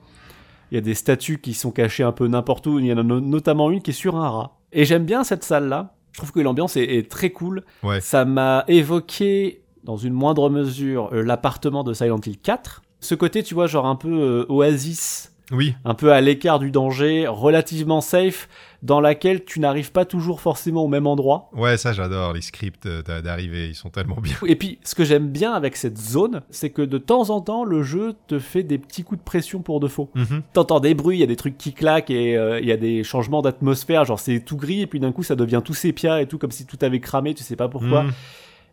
B: il y a des statues qui sont cachées un peu n'importe où, il y en a no- notamment une qui est sur un rat. Et j'aime bien cette salle là. Je trouve que l'ambiance est, est très cool.
A: Ouais.
B: Ça m'a évoqué, dans une moindre mesure, euh, l'appartement de Silent Hill 4. Ce côté, tu vois, genre un peu euh, oasis,
A: Oui,
B: un peu à l'écart du danger, relativement safe, dans laquelle tu n'arrives pas toujours forcément au même endroit.
A: ouais, ça j'adore. Les scripts euh, d'a- d'arrivée, ils sont tellement bien.
B: Et puis, ce que j'aime bien avec cette zone, c'est que de temps en temps, le jeu te fait des petits coups de pression pour de faux.
A: Mhm.
B: T'entends des bruits, il y a des trucs qui claquent et euh, il y a des changements d'atmosphère, genre c'est tout gris et puis d'un coup ça devient tout sépia et tout comme si tout avait cramé, tu sais pas pourquoi.
A: Mhm.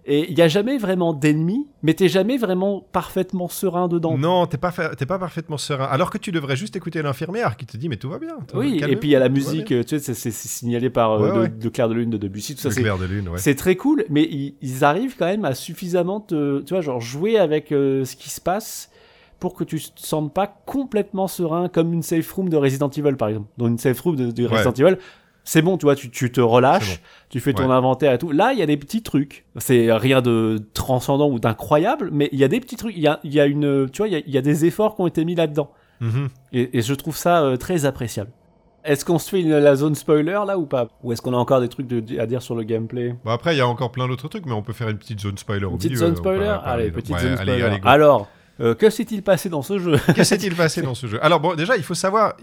B: Et il y a jamais vraiment d'ennemis, mais t'es jamais vraiment parfaitement serein dedans.
A: Non, t'es pas, t'es pas parfaitement serein. Alors que tu devrais juste écouter l'infirmière qui te dit mais tout va bien.
B: Oui, et puis il y a la musique, tu sais, c'est- signalé par euh,
A: Ouais,
B: de,
A: ouais.
B: de Clair de Lune, de Debussy, tout ça. C'est
A: clair de lune, ouais.
B: c'est très cool, mais ils, ils arrivent quand même à suffisamment te, tu vois, genre jouer avec euh, ce qui se passe pour que tu te sentes pas complètement serein, comme une safe room de Resident Evil par exemple. Dans une safe room de, de. Resident Evil, c'est bon, tu vois, tu, tu te relâches, tu fais ton
A: Ouais.
B: inventaire et tout. Là, il y a des petits trucs. C'est rien de transcendant ou d'incroyable, mais il y a des petits trucs. Il y a, il y a une, tu vois, il y a, il y a des efforts qui ont été mis là-dedans.
A: Mhm.
B: Et, et je trouve ça euh, très appréciable. Est-ce qu'on se fait une- la zone spoiler là ou pas? Ou est-ce qu'on a encore des trucs de- à dire sur le gameplay?
A: Bon, après, il y a encore plein d'autres trucs, mais on peut faire une petite zone spoiler au
B: Une petite
A: milieu,
B: zone
A: on peut-
B: spoiler? Allez, petite
A: ouais,
B: zone
A: allez,
B: spoiler.
A: allez, go.
B: Alors, euh, que s'est-il passé dans ce jeu
A: Que s'est-il passé dans ce jeu? Alors bon, déjà, il faut savoir,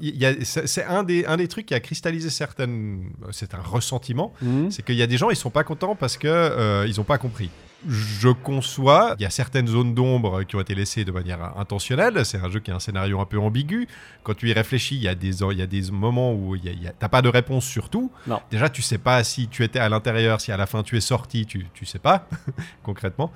A: c'est un des, un des trucs qui a cristallisé certaines... C'est un ressentiment,
B: Mhm.
A: c'est qu'il y a des gens, ils sont pas contents parce que euh, ils ont pas compris. Je conçois, il y a certaines zones d'ombre qui ont été laissées de manière intentionnelle. C'est un jeu qui a un scénario un peu ambigu. Quand tu y réfléchis, il y a des, il y a des moments où a- t'as pas de réponse sur tout.
B: Non.
A: Déjà, tu sais pas si tu étais à l'intérieur, si à la fin tu es sorti, tu, tu sais pas, concrètement.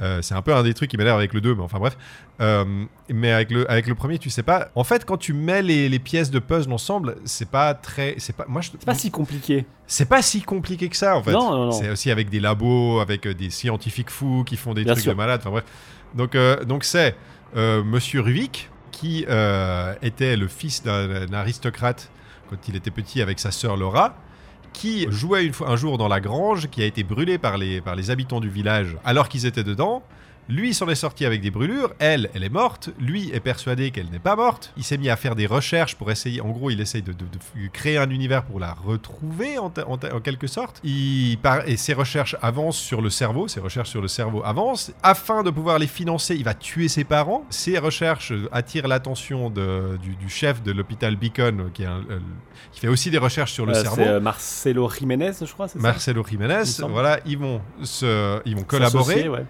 A: Euh, c'est un peu un des trucs qui m'énerve avec le 2, mais enfin bref. Euh, mais avec le, avec le premier, tu sais pas. En fait, quand tu mets les, les pièces de puzzle ensemble, c'est pas très. C'est pas, moi, je,
B: pas si compliqué.
A: c'est pas si compliqué que ça, en fait.
B: Non, non, non.
A: C'est aussi avec des labos, avec euh, des scientifiques fous qui font des
B: Bien
A: trucs
B: sûr.
A: de malade. Enfin bref. Donc, euh, donc c'est Monsieur Ruvik qui était le fils d'un d'un aristocrate quand il était petit avec sa sœur Laura qui jouait une fois, un jour dans la grange, qui a été brûlée par les, par les habitants du village alors qu'ils étaient dedans. Lui s'en est sorti avec des brûlures, elle, elle est morte, lui est persuadé qu'elle n'est pas morte. Il s'est mis à faire des recherches pour essayer, en gros, il essaye de, de- de créer un univers pour la retrouver en, quelque sorte. Il part, et ses recherches avancent sur le cerveau, ses recherches sur le cerveau avancent. Afin de pouvoir les financer, il va tuer ses parents. Ses recherches attirent l'attention du, du chef de l'hôpital Beacon, qui, est un- euh, qui fait aussi des recherches sur le
B: Euh,
A: cerveau.
B: c'est euh, Marcelo Jiménez, je crois, c'est ça?
A: Marcelo Jiménez, voilà, ils vont, se, ils vont collaborer,
B: ouais.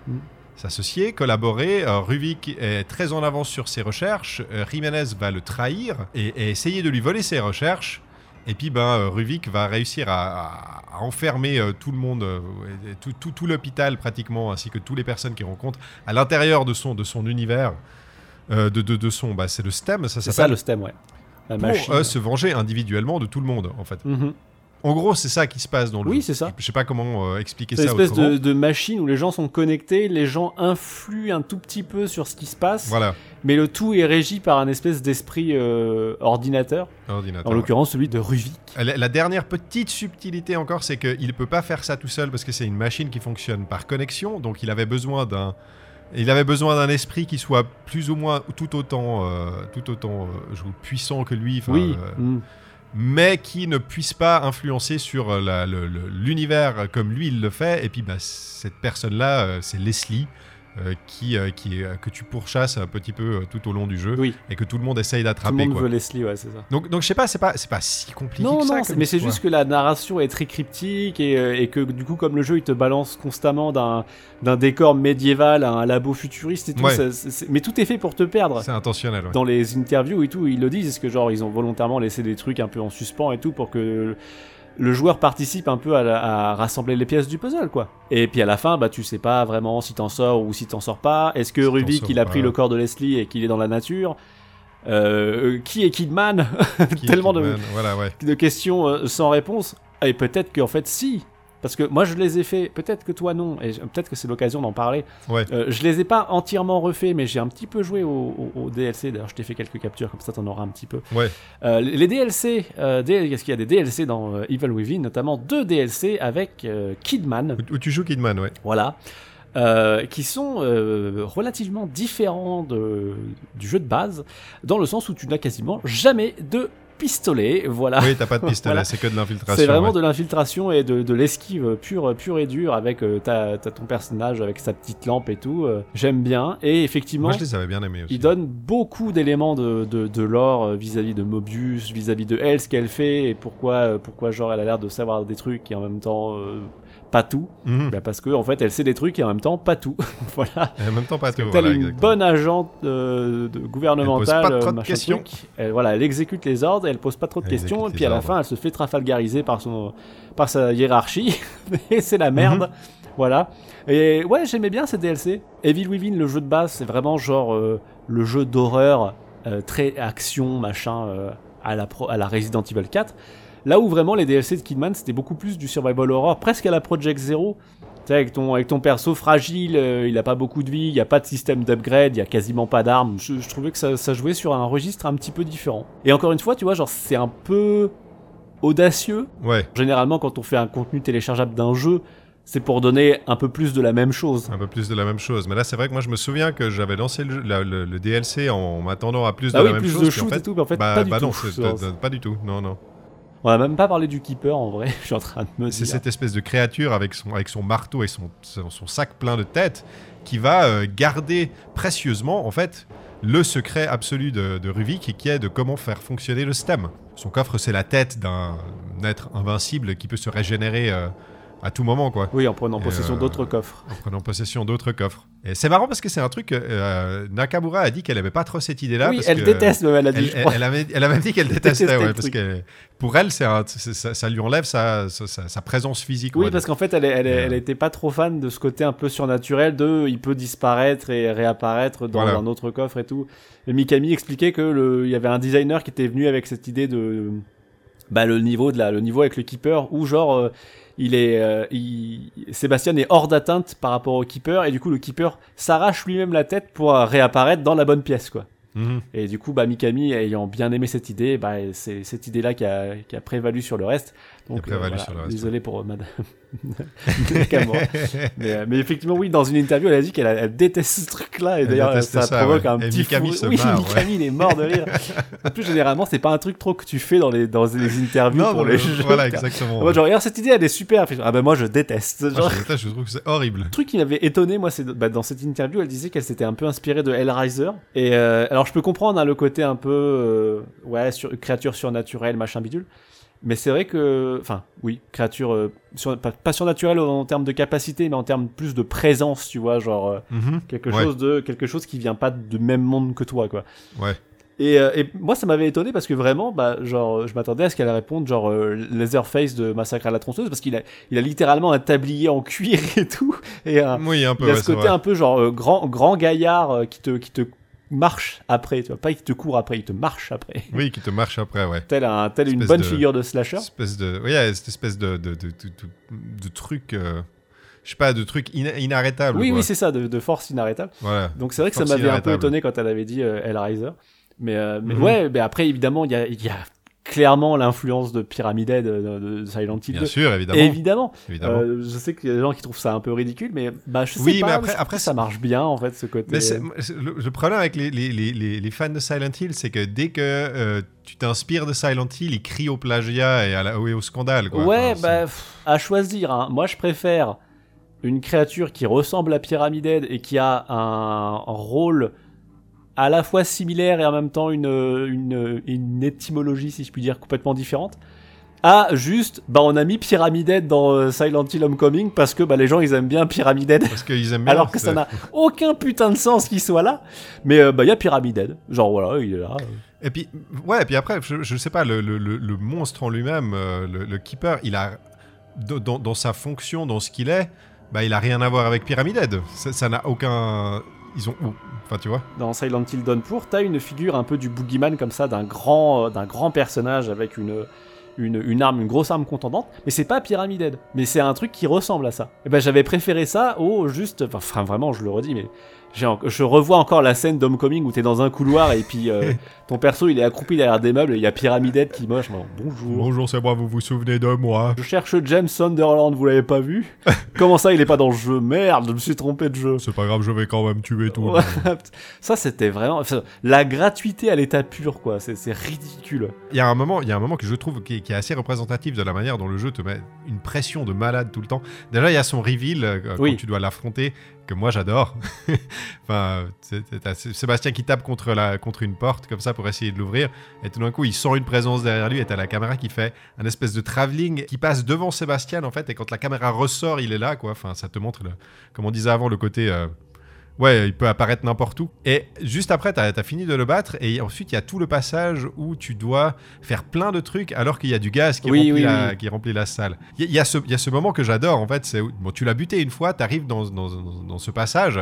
A: S'associer, collaborer. Euh, Ruvik est très en avance sur ses recherches. Euh, Jiménez va le trahir et, et essayer de lui voler ses recherches. Et puis, ben, euh, Ruvik va réussir à, à- à enfermer euh, tout le monde, euh, tout, tout- tout l'hôpital pratiquement, ainsi que toutes les personnes qu'il rencontre, à l'intérieur de son, de son univers, de, de, de son, bah, c'est le STEM, ça
B: C'est ça
A: s'appelle,
B: le stem, ouais. La
A: pour se venger individuellement de tout le monde, en fait.
B: Mhm.
A: En gros, c'est ça qui se passe dans le
B: Oui, c'est ça.
A: Je sais pas comment euh, expliquer
B: C'est une
A: ça
B: espèce de, de machine où les gens sont connectés, les gens influent un tout petit peu sur ce qui se passe,
A: Voilà,
B: mais le tout est régi par un espèce d'esprit euh, ordinateur,
A: ordinateur.
B: en l'occurrence celui de Ruvik.
A: La, la dernière petite subtilité encore, c'est qu'il ne peut pas faire ça tout seul parce que c'est une machine qui fonctionne par connexion. Donc il avait besoin d'un, il avait besoin d'un esprit qui soit plus ou moins tout autant, euh, tout autant je- puissant que lui.
B: Oui. Mhm.
A: Mais qui ne puisse pas influencer sur euh, l'univers comme lui il le fait. Et puis bah, cette personne-là, euh, c'est Leslie. Euh, qui, euh, qui euh, que tu pourchasses un petit peu tout au long du jeu
B: Oui,
A: et que tout le monde essaye
B: tout le
A: d'attraper
B: monde
A: quoi.
B: veut Leslie, ouais, c'est ça.
A: Donc, donc je sais pas, c'est pas, pas si compliqué
B: Non,
A: que ça.
B: non,
A: comme
B: mais c'est juste que la narration est très cryptique et, et que du coup, comme le jeu, il te balance constamment d'un décor médiéval à un labo futuriste et tout,
A: Ouais.
B: ça- mais tout est fait pour te perdre.
A: C'est intentionnel. ouais.
B: Dans les interviews et tout, ils le disent, est-ce que genre ils ont volontairement laissé des trucs un peu en suspens et tout pour que le joueur participe un peu à, la- à rassembler les pièces du puzzle, quoi. Et puis à la fin, bah tu sais pas vraiment si t'en sors ou si t'en sors pas. Est-ce que
A: Si
B: Rubik il a pris le corps de Leslie et qu'il est dans la nature? Euh, Qui est Kidman?
A: Qui-
B: Tellement de,
A: Kidman, Voilà, ouais.
B: de questions euh, sans réponse. Et peut-être qu'en fait, si. Parce que moi, je les ai fait. Peut-être que toi, non. Et peut-être que c'est l'occasion d'en parler.
A: Ouais.
B: Euh, je les ai pas entièrement refaits, mais j'ai un petit peu joué au, au- au DLC. D'ailleurs, je t'ai fait quelques captures, comme ça, t'en auras un petit peu.
A: Ouais.
B: Euh, les DLC, euh, qu'est-ce qu'il y a des DLC dans euh, Evil Within, notamment deux DLC avec euh, Kidman.
A: Où, où tu joues Kidman, ouais.
B: Voilà. Euh, qui sont euh, relativement différents de- du jeu de base, dans le sens où tu n'as quasiment jamais de pistolet. Voilà.
A: Oui, t'as pas de pistolet,
B: Voilà.
A: c'est que de l'infiltration.
B: C'est vraiment
A: ouais.
B: de l'infiltration et de, de l'esquive pure, pure et dure avec euh, ton personnage avec sa petite lampe et tout. euh, J'aime bien. Et effectivement,
A: Moi, je les avais bien aimés aussi.
B: il donne beaucoup d'éléments de, de, de lore euh, vis-à-vis de Mobius, vis-à-vis de elle, ce qu'elle fait et pourquoi, euh, pourquoi genre elle a l'air de savoir des trucs et en même temps euh, pas tout.
A: Mhm.
B: Bah, parce que en fait elle sait des trucs et en même temps pas tout. voilà.
A: Et en même temps, pas tout. Voilà,
B: une bonne agente euh, de gouvernementale,
A: Elle pose pas trop de
B: machin
A: questions.
B: truc. Elle, voilà, elle exécute les ordres, elle pose pas trop de
A: Elle
B: questions, et puis à la fin, elle se fait trafalgariser par son, par sa hiérarchie, et c'est la merde.
A: Mhm.
B: Voilà. Et ouais, j'aimais bien ces DLC. Evil Within, le jeu de base, c'est vraiment genre euh, le jeu d'horreur euh, très action, machin, à, la pro- à la Resident Evil 4. Là où vraiment les DLC de Kidman, c'était beaucoup plus du survival horror, presque à la Project Zero. Tu sais, avec ton, avec ton perso fragile, euh, il a pas beaucoup de vie, il n'y a pas de système d'upgrade, il y a quasiment pas d'armes. Je, je trouvais que ça, ça jouait sur un registre un petit peu différent. Et encore une fois, tu vois, genre c'est un peu audacieux.
A: Ouais.
B: Généralement, quand on fait un contenu téléchargeable d'un jeu, c'est pour donner un peu plus de la même chose.
A: Un peu plus de la même chose. Mais là, c'est vrai que moi, je me souviens que j'avais lancé le, jeu- la- le- le DLC en m'attendant à plus
B: Ah
A: de
B: oui,
A: la même
B: plus
A: chose.
B: de
A: puis en fait,
B: et tout, mais en fait,
A: bah,
B: pas du
A: bah
B: tout.
A: non, pas du tout. Non, non.
B: On a même pas parlé du Keeper en vrai, je suis en train de me
A: C'est cette espèce de créature avec son, avec son marteau et son, son, son sac plein de têtes qui va euh, garder précieusement, en fait, le secret absolu de, de Ruvik qui est de comment faire fonctionner le stem. Son coffre, c'est la tête d'un être invincible qui peut se régénérer euh, à tout moment, quoi.
B: Oui, en prenant possession
A: euh,
B: d'autres coffres.
A: en prenant possession d'autres coffres. Et c'est marrant parce que c'est un truc que euh, Nakamura a dit qu'elle aimait pas trop cette idée-là.
B: oui,
A: parce
B: elle
A: que
B: déteste, elle a dit,
A: Elle,
B: je
A: elle-
B: crois.
A: elle avait, elle avait dit qu'elle détestait,
B: Détestait
A: ouais, parce que pour elle, c'est ça, ça lui enlève sa, sa, présence physique.
B: Oui, parce qu'en fait, elle, elle,
A: Euh.
B: elle était pas trop fan de ce côté un peu surnaturel de il peut disparaître et réapparaître dans
A: Voilà.
B: un autre coffre et tout. Et Mikami expliquait que le, il y avait un designer qui était venu avec cette idée de bah, le niveau de la, le niveau avec le keeper où genre euh, il est, euh, il- Sébastien est hors d'atteinte par rapport au keeper et du coup le keeper s'arrache lui-même la tête pour euh, réapparaître dans la bonne pièce quoi.
A: Mhm.
B: Et du coup, bah, Mikami, ayant bien aimé cette idée, bah, c'est cette idée-là qui a, qui a prévalu sur le reste. Donc, euh,
A: prévalu sur le reste,
B: désolé pour euh, Madame mais, euh, mais effectivement, oui, dans une interview, elle a dit qu'elle elle déteste ce truc-là. Et d'ailleurs, ça,
A: ça,
B: provoque
A: ouais.
B: un
A: Et
B: petit
A: Mikami
B: fou- Oui,
A: marre, ouais.
B: Mikami, il est mort de rire. en plus, généralement, c'est pas un truc trop que tu fais dans les, dans les interviews
A: Non,
B: pour les
A: le-
B: jeux.
A: Voilà, exactement.
B: Moi, genre, regarde, cette idée, elle est super. Ah, ben, moi, je déteste.
A: Moi,
B: Genre,
A: je, déteste, je trouve que c'est horrible.
B: le truc qui m'avait étonné, moi, c'est bah, dans cette interview, elle disait qu'elle s'était un peu inspirée de Hellraiser. Et euh, alors, je peux comprendre hein, le côté un peu, euh, ouais, sur, créature surnaturelle, machin bidule. Mais c'est vrai que, enfin, oui, créature euh, sur- pas, pas surnaturelle en termes de capacité, mais en termes plus de présence, tu vois, genre euh,
A: Mhm.
B: quelque
A: Ouais.
B: chose de quelque chose qui vient pas du même monde que toi, quoi.
A: Ouais.
B: Et, euh, et moi, ça m'avait étonné parce que vraiment, bah, genre, je m'attendais à ce qu'elle réponde genre euh, Leatherface de Massacre à la tronçonneuse parce qu'il a, il a littéralement un tablier en cuir et tout, et un,
A: Oui, un peu.
B: il a
A: ouais,
B: ce côté un peu genre grand, grand gaillard qui te, qui te marche après, tu vois, pas il te court après, il te marche après.
A: Oui, qui te marche après, ouais.
B: Tel, un, une bonne
A: de-
B: figure de slasher.
A: Espèce de, oui, cette espèce de, de, de, truc, euh, je sais pas, de truc ina- inarrêtable.
B: Oui,
A: quoi.
B: oui, c'est ça, de, force inarrêtable.
A: Voilà.
B: Donc c'est vrai que ça m'avait un peu étonné quand elle avait dit euh, Hellraiser. Mais, euh, mais
A: Mhm.
B: ouais, mais après, évidemment, il y a, il y a clairement l'influence de Pyramid Head de, de- Silent Hill
A: Bien
B: 2.
A: sûr, évidemment.
B: Évidemment.
A: évidemment.
B: Euh, je sais qu'il y a des gens qui trouvent ça un peu ridicule, mais bah, je sais
A: Oui,
B: pas.
A: mais après- après,
B: ça marche bien, en fait, ce côté.
A: Mais le, le problème avec les, les, les, fans de Silent Hill, c'est que dès que euh, tu t'inspires de Silent Hill, ils crient au plagiat et, à la- et au scandale. Quoi.
B: Ouais,
A: Enfin,
B: bah, pff, à choisir. hein. Moi, je préfère une créature qui ressemble à Pyramid Head et qui a un rôle à la fois similaire et en même temps une, une, une étymologie, si je puis dire, complètement différente. À juste, bah, on a mis Pyramid Head dans euh, Silent Hill Homecoming parce que bah, les gens ils aiment bien Pyramid Head.
A: c'est- Parce qu'ils aiment bien.
B: Alors que ça n'a aucun putain de sens qu'il soit là. Mais euh, bah, il y a Pyramid Head. Genre voilà, il est là.
A: Et puis, ouais, et puis après, je, je sais pas, le, le, le, le monstre en lui-même, euh, le, le Keeper, il a, dans, dans- sa fonction, dans ce qu'il est, bah, il a rien à voir avec Pyramid Head. Ça ça n'a aucun. Ils ont. Enfin, tu vois.
B: dans Silent Hill Downpour, t'as une figure un peu du boogeyman comme ça, d'un grand, euh, d'un grand personnage avec une, une, une arme, une grosse arme contendante, mais c'est pas Pyramid Head, mais c'est un truc qui ressemble à ça. Et ben j'avais préféré ça au juste, enfin, vraiment je le redis, mais en- je revois encore la scène d'Homecoming où t'es dans un couloir et puis euh, ton perso il est accroupi derrière des meubles et il y a Pyramid Head qui moche. Bon, bonjour.
A: Bonjour, c'est moi, vous vous souvenez de moi
B: Je cherche James Sunderland, vous l'avez pas vu Comment ça il est pas dans le jeu Merde, je me suis trompé de jeu.
A: C'est pas grave, je vais quand même tuer tout.
B: ça c'était vraiment la gratuité à l'état pur quoi, c'est ridicule.
A: Il y a un moment, il y a un moment que je trouve qui est, qui est assez représentatif de la manière dont le jeu te met une pression de malade tout le temps. Déjà, il y a son reveal euh,
B: Oui.
A: quand tu dois l'affronter que moi j'adore. enfin, c'est- Sébastien qui tape contre la contre une porte comme ça pour essayer de l'ouvrir et tout d'un coup il sent une présence derrière lui et t'as la caméra qui fait un espèce de travelling qui passe devant Sébastien en fait et quand la caméra ressort il est là quoi. Enfin, ça te montre le, comme on disait avant le côté euh, Ouais, il peut apparaître n'importe où. Et juste après, t'as as fini de le battre, et ensuite, il y a tout le passage où tu dois faire plein de trucs alors qu'il y a du gaz qui,
B: Oui,
A: remplit,
B: oui,
A: la,
B: oui.
A: qui remplit la salle. Il y, a ce- il y a ce moment que j'adore, en fait. Bon, tu l'as buté une fois, t'arrives dans, dans, dans, dans ce passage,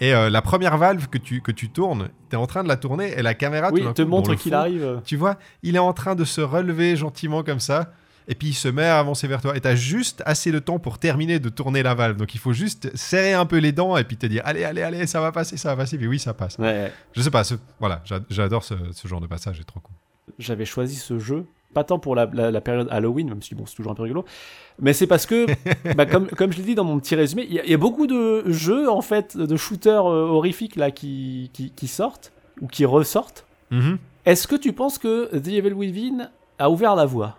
A: et euh, la première valve que tu, que tu tournes, t'es en train de la tourner, et la caméra
B: Oui, te
A: coup,
B: montre qu'il arrive.
A: Tu vois, il est en train de se relever gentiment comme ça. Et puis il se met à avancer vers toi. Et t'as juste assez de temps pour terminer de tourner la valve. Donc il faut juste serrer un peu les dents et puis te dire allez, allez, allez, ça va passer, ça va passer. Puis oui, ça passe.
B: Ouais,
A: Je sais pas, ce- voilà, j'a- j'adore ce, ce genre de passage, c'est trop cool.
B: j'avais choisi ce jeu pas tant pour la, la, période Halloween, même si bon, c'est toujours un peu rigolo, mais c'est parce que, bah, comme, comme je l'ai dit dans mon petit résumé, il y, a beaucoup de jeux, en fait, de shooters euh, horrifiques là qui, qui, qui, sortent, ou qui ressortent.
A: Mhm.
B: Est-ce que tu penses que The Evil Within a ouvert la voie?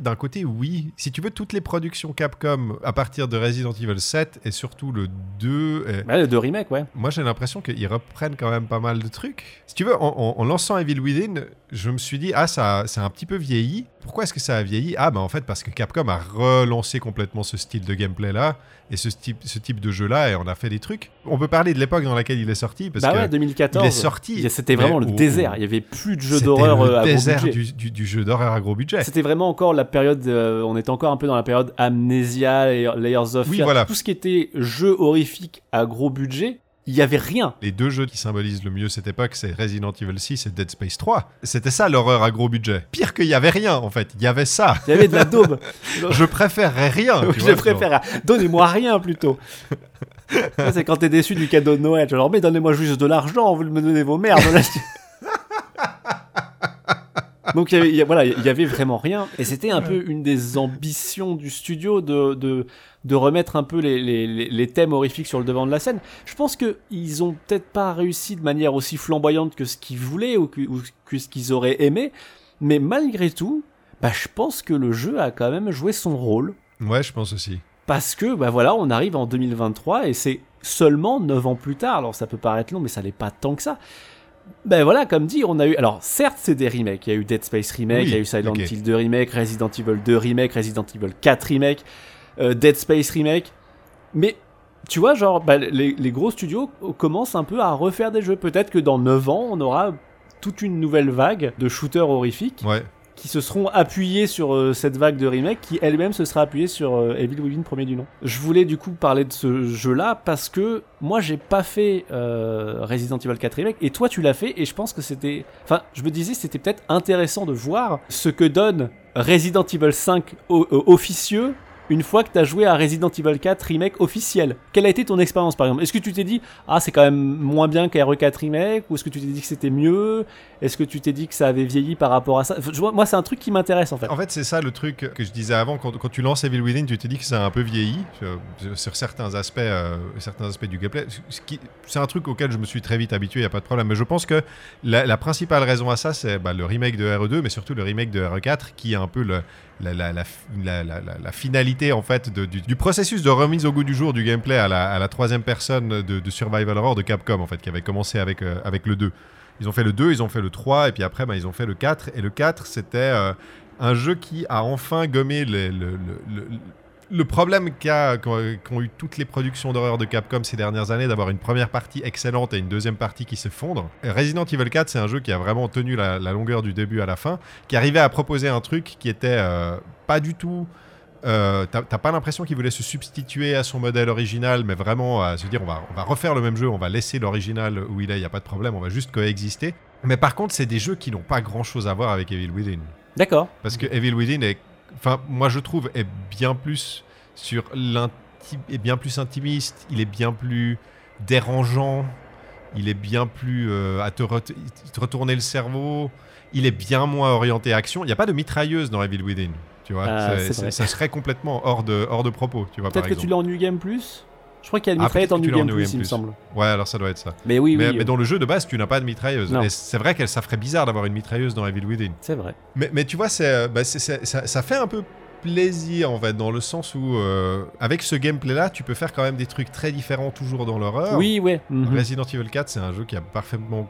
A: D'un côté, oui. Si tu veux, toutes les productions Capcom à partir de Resident Evil 7 et surtout le 2.
B: Et... Ouais, le 2 remake, ouais.
A: Moi, j'ai l'impression qu'ils reprennent quand même pas mal de trucs. Si tu veux, en, lançant Evil Within, je me suis dit, ah, ça, c'est un petit peu vieilli. Pourquoi est-ce que ça a vieilli? Ah, bah en fait, parce que Capcom a relancé complètement ce style de gameplay-là et ce type, ce type de jeu-là et on a fait des trucs. On peut parler de l'époque dans laquelle il est sorti. Parce
B: bah
A: ouais,
B: 2014.
A: Il est sorti.
B: C'était vraiment le désert. Il y avait plus de jeux d'horreur
A: euh,
B: à
A: gros
B: budget.
A: Du, du, du jeu d'horreur à gros budget.
B: C'était vraiment encore la période. Euh, on était encore un peu dans la période Amnesia, Layers of
A: oui,
B: Fear.
A: Voilà.
B: Tout ce qui était jeu horrifique à gros budget il y avait rien.
A: Les deux jeux qui symbolisent le mieux cette époque, c'est Resident Evil 6 et Dead Space 3. C'était ça l'horreur à gros budget. Pire qu'il y avait rien en fait, il y avait ça.
B: Il y avait de la daube.
A: je préférerais rien.
B: je préfère. Donnez-moi rien plutôt. c'est quand t'es déçu du cadeau de Noël. Genre, mais donnez-moi juste de l'argent, vous me donnez vos merdes. Donc il y, avait, voilà, il y avait vraiment rien, et c'était un peu une des ambitions du studio de, de, de remettre un peu les, les, les, thèmes horrifiques sur le devant de la scène. Je pense que ils ont peut-être pas réussi de manière aussi flamboyante que ce qu'ils voulaient ou que, que ce qu'ils auraient aimé, mais malgré tout, bah, je pense que le jeu a quand même joué son rôle.
A: Ouais, je pense aussi.
B: Parce que, bah voilà, on arrive en 2023 et c'est seulement 9 ans plus tard. Alors ça peut paraître long, mais ça n'est pas tant que ça. Ben voilà, comme dit, on a eu. Alors, certes, c'est des remakes. Il y a eu Dead Space Remake, il y a eu Silent Hill 2 Remake, Resident Evil 2 Remake, Resident Evil 4 Remake, euh, Dead Space Remake. Mais, tu vois, genre, bah, les, les, gros studios commencent un peu à refaire des jeux. Peut-être que dans 9 ans, on aura toute une nouvelle vague de shooters horrifiques.
A: Ouais
B: qui se seront appuyés sur euh, cette vague de remake qui elle-même se sera appuyée sur euh, Evil Within premier du nom. Je voulais du coup parler de ce jeu-là parce que moi j'ai pas fait euh, Resident Evil 4 remake et toi tu l'as fait et je pense que c'était, enfin je me disais c'était peut-être intéressant de voir ce que donne Resident Evil 5 officieux une fois que tu as joué à Resident Evil 4 Remake officiel Quelle a été ton expérience par exemple? Est-ce que tu t'es dit ah c'est quand même moins bien qu'RE4 Remake ou est-ce que tu t'es dit que c'était mieux? Est-ce que tu t'es dit que ça avait vieilli par rapport à ça? Moi c'est un truc qui m'intéresse en fait.
A: En fait c'est ça le truc que je disais avant quand, quand tu lances Evil Within tu t'es dit que ça a un peu vieilli sur, certains aspects euh, certains aspects du gameplay. C'est un truc auquel je me suis très vite habitué, il y a pas de problème. Mais je pense que la, principale raison à ça c'est bah, le remake de RE2 mais surtout le remake de RE4 qui est un peu le, la, la, la, finalité en fait du, processus de remise au goût du jour du gameplay à la, troisième personne de, Survival Horror de Capcom en fait qui avait commencé avec, euh, avec le 2. Ils ont fait le 2, ils ont fait le 3 et puis après bah, ils ont fait le 4 et le 4 c'était euh, un jeu qui a enfin gommé le, le problème qu'ont eu toutes les productions d'horreur de Capcom ces dernières années, d'avoir une première partie excellente et une deuxième partie qui s'effondre. Resident Evil 4, c'est un jeu qui a vraiment tenu la, longueur du début à la fin, qui arrivait à proposer un truc qui était euh, pas du tout. Euh, T'as pas l'impression qu'il voulait se substituer à son modèle original, mais vraiment à se dire on va, on va refaire le même jeu, on va laisser l'original où il est, il n'y a pas de problème, on va juste coexister. Mais par contre, c'est des jeux qui n'ont pas grand chose à voir avec Evil Within.
B: D'accord.
A: Parce que Evil Within est enfin, moi je trouve, est bien plus sur est bien plus intimiste, il est bien plus dérangeant, il est bien plus euh, à te, retourner le cerveau, il est bien moins orienté action. Il n'y a pas de mitrailleuse dans Evil Within, tu vois.
B: Ah,
A: ça serait complètement hors de, hors de propos, tu vois.
B: Peut-être que tu l'as en New Game Plus? Je crois qu'il y a une mitrailleuse en New Game, Plus, il me semble.
A: Ouais, alors ça doit être ça.
B: Mais oui,
A: mais,
B: oui.
A: Mais dans le jeu de base, tu n'as pas de mitrailleuse. C'est vrai que ça ferait bizarre d'avoir une mitrailleuse dans Evil Within.
B: C'est vrai.
A: Mais, mais, tu vois, c'est, bah, ça, ça, fait un peu plaisir en fait, dans le sens où euh, avec ce gameplay là, tu peux faire quand même des trucs très différents toujours dans l'horreur.
B: Oui, ouais.
A: Mhm. Resident Evil 4, c'est un jeu qui a parfaitement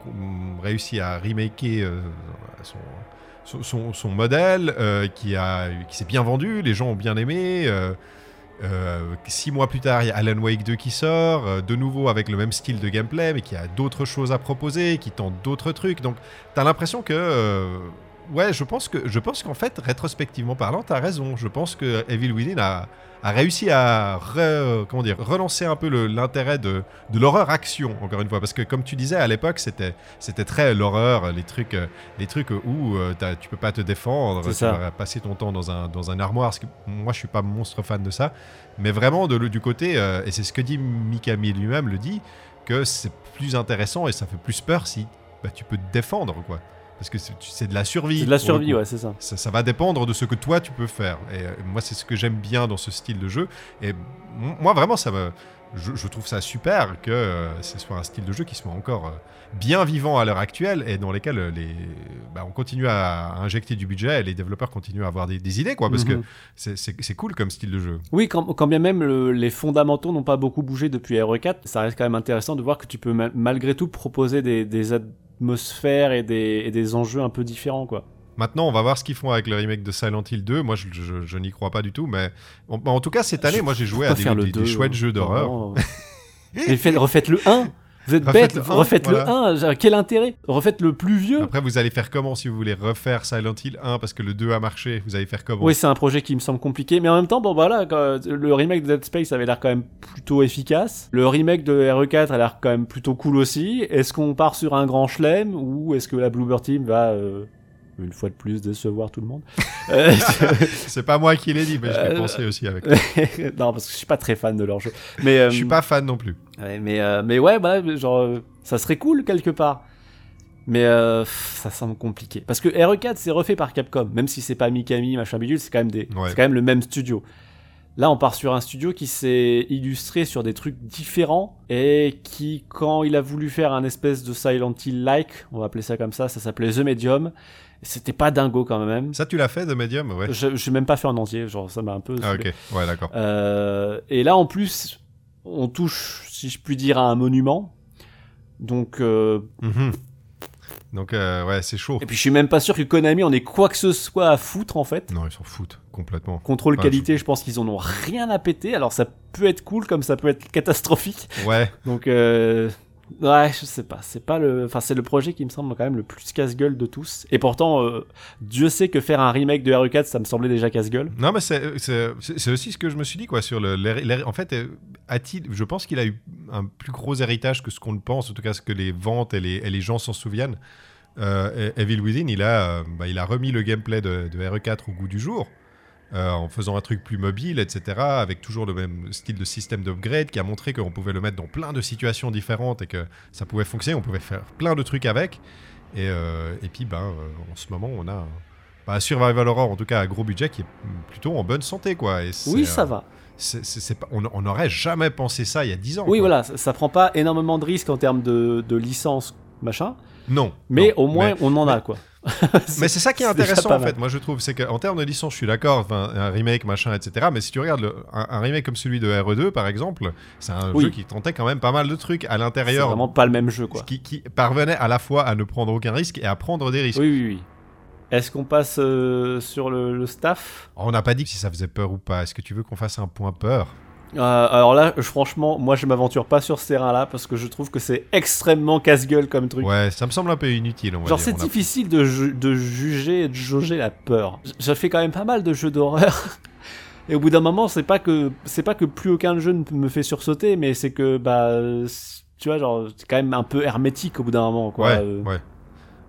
A: réussi à remaker euh, son, son, modèle, euh, qui, a, qui s'est bien vendu, les gens ont bien aimé. Six mois plus tard, il y a Alan Wake 2 qui sort, de nouveau avec le même style de gameplay, mais qui a d'autres choses à proposer, qui tente d'autres trucs. Donc, tu as l'impression que ouais, je pense que je pense qu'en fait, rétrospectivement parlant, t'as raison. Je pense que Evil Within a, a réussi à comment dire, relancer un peu l'intérêt de, de l'horreur action, encore une fois. Parce que comme tu disais, à l'époque, c'était c'était très l'horreur, les trucs, les trucs où euh, tu peux pas te défendre, tu vas passer ton temps dans un, dans un armoire. Parce que moi, je suis pas monstre fan de ça. Mais vraiment, de, du côté, euh, et c'est ce que dit Mikami lui-même, le dit, que c'est plus intéressant et ça fait plus peur si bah, tu peux te défendre, quoi. Parce que c'est de la survie.
B: C'est de la survie, ouais, c'est ça.
A: Ça, ça va dépendre de ce que toi tu peux faire. Et euh, moi, c'est ce que j'aime bien dans ce style de jeu. Et moi, vraiment, ça me, je, je trouve ça super que euh, ce soit un style de jeu qui soit encore euh, bien vivant à l'heure actuelle et dans lesquels euh, les, bah, on continue à injecter du budget et les développeurs continuent à avoir des, des idées, quoi. Parce que
B: Mhm.
A: c'est- cool comme style de jeu.
B: Oui, quand, quand bien même le- les fondamentaux n'ont pas beaucoup bougé depuis RE4, ça reste quand même intéressant de voir que tu peux ma- malgré tout proposer des, des atmosphères et des, et des enjeux un peu différents, quoi.
A: Maintenant, on va voir ce qu'ils font avec le remake de Silent Hill 2. Moi, je, je- je n'y crois pas du tout, mais en, en tout cas, cette année, moi, j'ai joué à des, des- des
B: 2,
A: chouettes
B: hein
A: jeux d'horreur.
B: Refaites le 1 Vous êtes
A: Refaites
B: bête,
A: le
B: refaites le
A: voilà.
B: 1 genre, Quel intérêt? Refaites le plus vieux
A: Après, vous allez faire comment si vous voulez refaire Silent Hill 1 parce que le 2 a marché Vous allez faire comment?
B: Oui, c'est un projet qui me semble compliqué, mais en même temps, bon voilà, le remake de Dead Space avait l'air quand même plutôt efficace. Le remake de RE4 a l'air quand même plutôt cool aussi. Est-ce qu'on part sur un grand chelem ou est-ce que la Bloober Team va euh, une fois de plus décevoir tout le monde Euh,
A: C'est pas moi qui l'ai dit, mais je l'ai
B: Euh,
A: pensé aussi avec.
B: Non, parce que je suis pas très fan de leur jeu. Mais euh,
A: Je suis pas fan non plus.
B: Ouais, mais, euh, mais ouais, bah, genre, ça serait cool quelque part. Mais euh, ça semble compliqué. Parce que RE4, c'est refait par Capcom. Même si c'est pas Mikami, machin bidule, c'est quand, même des...
A: Ouais.
B: c'est quand même le même studio. Là, on part sur un studio qui s'est illustré sur des trucs différents et qui, quand il a voulu faire un espèce de Silent Hill-like, on va appeler ça comme ça, ça s'appelait The Medium, c'était pas dingo quand même.
A: Ça, tu l'as fait de Medium Ouais.
B: Je j'ai même pas fait en entier, genre ça m'a un peu...
A: Ah, ok. Ouais, d'accord.
B: Euh, et là, en plus, on touche, si je puis dire, à un monument. Donc, euh,
A: Mhm. Donc, euh, ouais, c'est chaud.
B: et puis je suis même pas sûr que Konami en ait quoi que ce soit à foutre en fait.
A: Non, ils s'en foutent complètement.
B: Contrôle qualité, je pense qu'ils en ont rien à péter. Alors ça peut être cool comme ça peut être catastrophique.
A: Ouais,
B: Donc, euh, ouais, je sais pas. C'est pas le, enfin c'est le projet qui me semble quand même le plus casse-gueule de tous. Et pourtant, euh, Dieu sait que faire un remake de RE4, ça me semblait déjà casse-gueule.
A: Non, mais c'est- c'est aussi ce que je me suis dit, quoi, sur le... En fait, euh, a-t-il... Je pense qu'il a eu un plus gros héritage que ce qu'on ne pense, en tout cas ce que les ventes et les, et les gens s'en souviennent. Euh, E- Evil Within, il a, bah, il a remis le gameplay de, de RE4 au goût du jour, euh, en faisant un truc plus mobile, etc., avec toujours le même style de système d'upgrade, qui a montré qu'on pouvait le mettre dans plein de situations différentes et que ça pouvait fonctionner, on pouvait faire plein de trucs avec. Et, euh, et puis, ben, euh, en ce moment, on a... un- bah, Survival Horror, en tout cas, à gros budget, qui est plutôt en bonne santé, quoi. Et
B: Oui, ça va.
A: on on n'aurait jamais pensé ça il y a 10 ans.
B: Oui,
A: quoi.
B: voilà, ça, ça prend pas énormément de risques en termes de, de licence, machin.
A: Non.
B: Mais
A: non.
B: au moins,
A: Mais,
B: on en a, quoi.
A: mais c'est ça qui est
B: c'est
A: intéressant, en fait. Moi, je trouve, c'est qu'en termes de licence, je suis d'accord. enfin, Un remake, machin, etc. Mais si tu regardes le- un, un remake comme celui de RE2, par exemple, c'est un
B: Oui.
A: jeu qui tentait quand même pas mal de trucs à
B: C'est
A: l'intérieur.
B: vraiment pas le même jeu, quoi.
A: Qui, qui parvenait à la fois à ne prendre aucun risque et à prendre des risques.
B: Oui, oui, oui. Est-ce qu'on passe euh, sur le, le staff?
A: On n'a pas dit si ça faisait peur ou pas. Est-ce que tu veux qu'on fasse un point peur?
B: Euh, Alors là, franchement, moi je m'aventure pas sur ce terrain-là parce que je trouve que c'est extrêmement casse-gueule comme truc.
A: Ouais, ça me semble un peu inutile. On va
B: Genre c'est
A: a-
B: difficile de, ju- de juger et de jauger la peur. Je fais quand même pas mal de jeux d'horreur. Et au bout d'un moment, c'est pas que c'est pas que plus aucun jeu ne me fait sursauter, mais c'est que bah tu vois genre c'est quand même un peu hermétique au bout d'un moment quoi.
A: Ouais,
B: Euh,
A: ouais.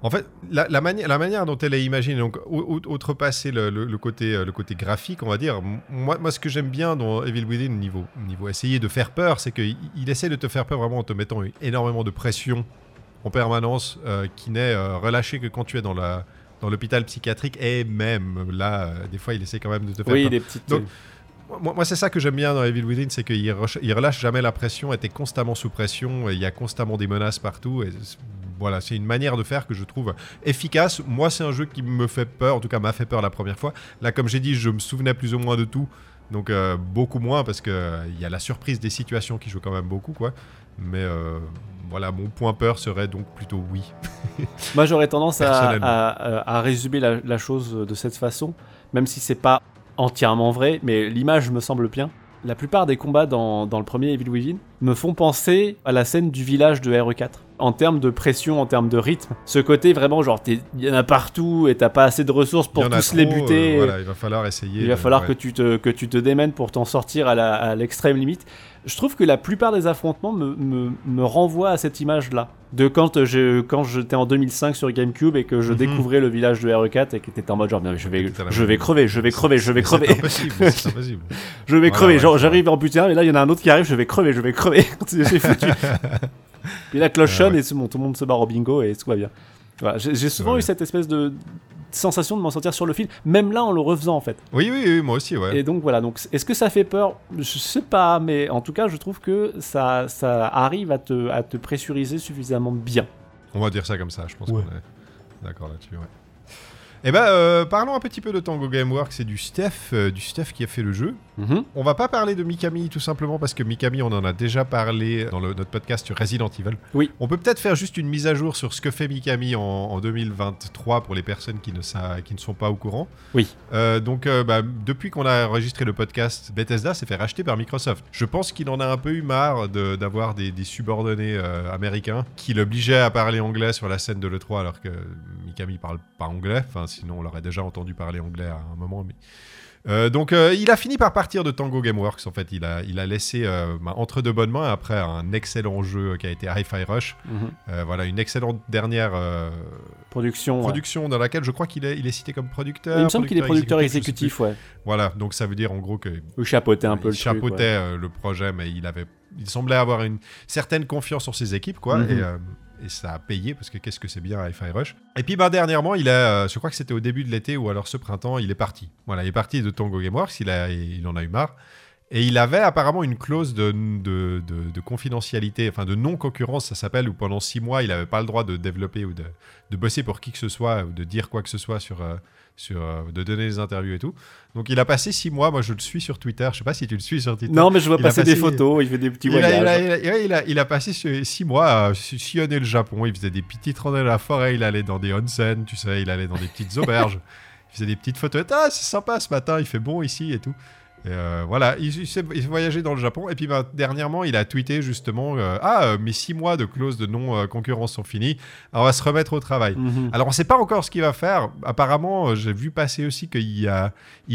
A: En fait, la, la, mani- la manière dont elle est imaginée, donc outrepasser le, le- le côté, euh, le côté graphique, on va dire, moi, moi ce que j'aime bien dans Evil Within, niveau, niveau essayer de faire peur, c'est qu'il il essaie de te faire peur vraiment en te mettant énormément de pression en permanence, euh, qui n'est euh, relâchée que quand tu es dans la dans l'hôpital psychiatrique, et même là, euh, des fois, il essaie quand même de te faire
B: Oui,
A: peur.
B: des petites.
A: Donc, Moi, moi, c'est ça que j'aime bien dans Evil Within, c'est qu'il relâche, relâche jamais la pression, t'es constamment sous pression, et il y a constamment des menaces partout. Et voilà, c'est une manière de faire que je trouve efficace. Moi, c'est un jeu qui me fait peur, en tout cas m'a fait peur la première fois. Là, comme j'ai dit, je me souvenais plus ou moins de tout, donc euh, beaucoup moins parce que euh, il y a la surprise des situations qui joue quand même beaucoup, quoi. Mais euh, voilà, mon point peur serait donc plutôt oui.
B: Moi, j'aurais tendance à,
A: Personnellement.
B: à- à- à résumer la, la chose de cette façon, même si c'est pas entièrement vrai, mais l'image me semble bien. La plupart des combats dans, dans le premier Evil Within me font penser à la scène du village de RE4. En termes de pression, en termes de rythme. Ce côté vraiment, genre, il y en a partout et t'as pas assez de ressources pour tous les
A: trop,
B: buter.
A: euh, voilà, il va falloir essayer.
B: Il va
A: de-
B: falloir
A: ouais.
B: que, tu te, que tu te démènes pour t'en sortir à l'extrême limite. Je trouve que la plupart des affrontements me, me, me renvoient à cette image-là. De quand je- quand j'étais en 2005 sur GameCube et que je
A: Mhm.
B: découvrais le village de RE4 et que t'étais en mode genre, non, mais je vais, je vais crever, je vais crever, je vais
A: Mais
B: crever,
A: C'est impossible, c'est impossible.
B: je vais
A: Voilà,
B: crever.
A: ouais,
B: Genre, j'arrive en buter un, et là, il y en a un autre qui arrive, je vais crever, je vais crever. C'est foutu. Puis la cloche sonne
A: ouais.
B: et bon, tout le monde se barre au bingo et tout va bien. Voilà, j'ai souvent eu cette espèce de sensation de m'en sortir sur le fil, même là en le refaisant en fait.
A: Oui, oui, oui, moi aussi, ouais.
B: Et donc voilà, donc est-ce que ça fait peur? Je sais pas, mais en tout cas, je trouve que ça, ça arrive à te, à te pressuriser suffisamment bien.
A: On va dire ça comme ça, je pense
B: Ouais.
A: qu'on est d'accord là-dessus, ouais. Eh ben, euh, parlons un petit peu de Tango Gameworks et du Steph, euh, du Steph qui a fait le jeu. On va pas parler de Mikami tout simplement parce que Mikami, on en a déjà parlé dans le- notre podcast sur Resident Evil.
B: Oui.
A: On peut peut-être faire juste une mise à jour sur ce que fait Mikami en, en 2023 pour les personnes qui ne, sa- qui ne sont pas au courant.
B: Oui.
A: Euh, donc, euh, bah, depuis qu'on a enregistré le podcast, Bethesda s'est fait racheter par Microsoft. Je pense qu'il en a un peu eu marre de- d'avoir des, des subordonnés euh, américains qui l'obligeaient à parler anglais sur la scène de l'E3 alors que Mikami parle pas anglais. Enfin, sinon on l'aurait déjà entendu parler anglais à un moment. Mais... Euh, donc euh, il a fini par partir de Tango Gameworks en fait. Il a, il a laissé euh, bah, entre de bonnes mains après un excellent jeu qui a été Hi-Fi Rush.
B: Mhm.
A: Voilà, une excellente dernière
B: Production. ouais.
A: production dans laquelle je crois qu'il est, il est cité comme producteur.
B: Il me semble qu'il est producteur exécutif, ouais.
A: Voilà, donc ça veut dire en gros que
B: Ou chapeauter un peu
A: il
B: le truc. ouais.
A: chapeautait le projet, mais il avait, il semblait avoir une certaine confiance sur ses équipes, quoi.
B: Mhm.
A: et, et ça a payé parce que qu'est-ce que c'est bien Hi-Fi Rush. Et puis bah dernièrement, il a, euh, je crois que c'était au début de l'été ou alors ce printemps, il est parti. Voilà, il est parti de Tongo Gameworks. Il a, il en a eu marre. Et il avait apparemment une clause de, de, de- de confidentialité, enfin de non-concurrence, ça s'appelle, où pendant six mois, il n'avait pas le droit de développer ou de, de bosser pour qui que ce soit, ou de dire quoi que ce soit sur, euh, sur euh, de donner des interviews et tout. Donc il a passé six mois, moi je le suis sur Twitter, je sais pas si tu le suis sur Twitter.
B: Non, mais je vois
A: Il
B: passer des photos, il fait des petits
A: Il
B: voyages.
A: il, a, il, a, il a- il a- il a passé six mois à sillonner le Japon. Il faisait des petites randonnées à la forêt. Il allait dans des onsen, tu sais. Il allait dans des petites auberges. il faisait des petites photos. Ah, c'est sympa ce matin. Il fait bon ici et tout. Et euh, voilà, il, il s'est il s'est voyagé dans le Japon. Et puis bah, dernièrement, il a tweeté justement euh, Ah, euh, mes six mois de clause de non-concurrence sont finis. Alors, on va se remettre au travail.
B: Mhm.
A: Alors on sait pas encore ce qu'il va faire. Apparemment, j'ai vu passer aussi qu'ils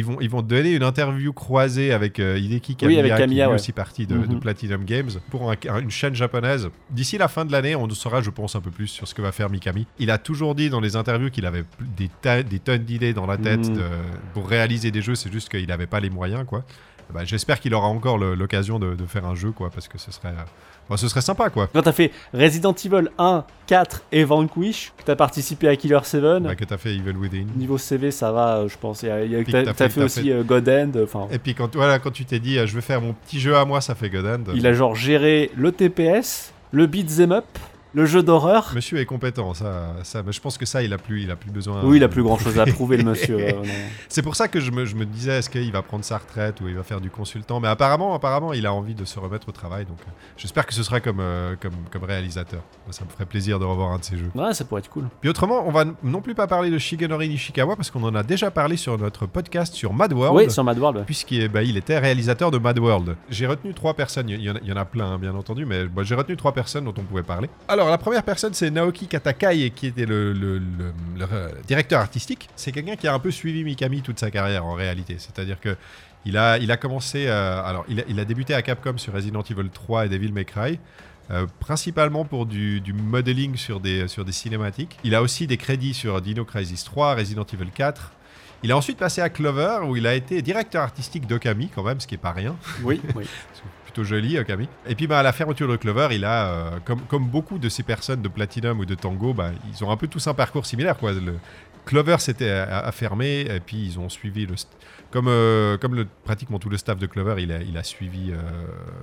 A: vont, ils vont donner une interview croisée avec euh, Hideki Kamiya,
B: Oui, avec
A: qui est aussi partie de, de
B: Mhm.
A: Platinum Games, pour un- un- une chaîne japonaise. D'ici la fin de l'année, on saura, je pense, un peu plus sur ce que va faire Mikami. Il a toujours dit dans les interviews qu'il avait des, ta- des tonnes d'idées dans la tête
B: Mhm.
A: de- pour réaliser des jeux, c'est juste qu'il n'avait pas les moyens, quoi. Bah, J'espère qu'il aura encore l'occasion de, de faire un jeu, quoi, parce que ce serait, euh, bah, ce serait sympa, quoi.
B: Quand t'as fait Resident Evil 1, 4 et Vanquish, que t'as participé à Killer 7,
A: Bah, que t'as fait Evil Within.
B: niveau CV ça va, euh, je pense.
A: Puis
B: T'as
A: fait-
B: fait aussi
A: fait-
B: euh, God End.
A: Et puis quand, voilà, quand tu t'es dit, euh, je vais faire mon petit jeu à moi, ça fait God End.
B: Il a genre géré le TPS, le beat'em up, le jeu d'horreur.
A: Monsieur est compétent, ça, ça, mais je pense que ça, il a plus, il a plus besoin.
B: Oui, il a plus grand chose à prouver, le monsieur. euh.
A: C'est pour ça que je me, je me disais, est-ce qu'il va prendre sa retraite ou il va faire du consultant? Mais apparemment, apparemment, il a envie de se remettre au travail. Donc, euh, j'espère que ce sera comme, euh, comme, comme réalisateur. Ça me ferait plaisir de revoir un de ses jeux.
B: Ouais, ça pourrait être cool.
A: Puis autrement, on va non plus pas parler de Shigenori Nishikawa parce qu'on en a déjà parlé sur notre podcast sur Mad World.
B: Oui, sur Mad World.
A: puisqu'il bah, il était réalisateur de Mad World. J'ai retenu trois personnes, il y, en a- il y en a plein hein, bien entendu, mais bah, j'ai retenu trois personnes dont on pouvait parler. Alors la première personne c'est Naoki Katakai qui était le, le- le- le, euh, directeur artistique. C'est quelqu'un qui a un peu suivi Mikami toute sa carrière en réalité, c'est-à-dire que il a, il a commencé, euh, alors il a, il a débuté à Capcom sur Resident Evil 3 et Devil May Cry. euh, principalement pour du, du modeling sur des, sur des cinématiques. Il a aussi des crédits sur Dino Crisis 3, Resident Evil 4, il a ensuite passé à Clover, où il a été directeur artistique d'Okami, quand même, ce qui est pas rien.
B: Oui, oui.
A: Joli, Okami. Et puis, bah, à la fermeture de Clover, il a, euh, comme, beaucoup de ces personnes de Platinum ou de Tango, bah, ils ont un peu tous un parcours similaire. Quoi. Le, Clover s'était a- a fermé, et puis ils ont suivi le. Comme, euh, pratiquement tout le staff de Clover, il a, il, a suivi, euh,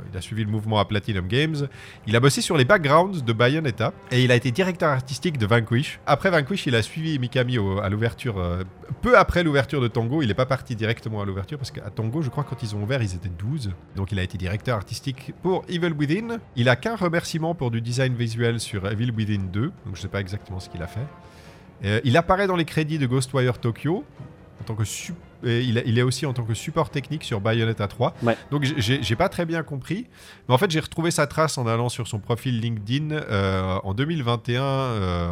A: il a suivi le mouvement à Platinum Games. Il a bossé sur les backgrounds de Bayonetta et il a été directeur artistique de Vanquish. Après Vanquish, il a suivi Mikami au- à l'ouverture, euh, peu après l'ouverture de Tango. Il n'est pas parti directement à l'ouverture parce qu'à Tango, je crois, quand ils ont ouvert, ils étaient 12. Donc il a été directeur artistique pour Evil Within. Il a qu'un remerciement pour du design visuel sur Evil Within 2. Donc je sais pas exactement ce qu'il a fait. Il apparaît dans les crédits de Ghostwire Tokyo en tant que sup- et il, a- il est aussi en tant que support technique sur Bayonetta 3.
B: Ouais.
A: Donc j'ai- pas très bien compris, mais en fait j'ai retrouvé sa trace en allant sur son profil LinkedIn euh, en 2021. Euh,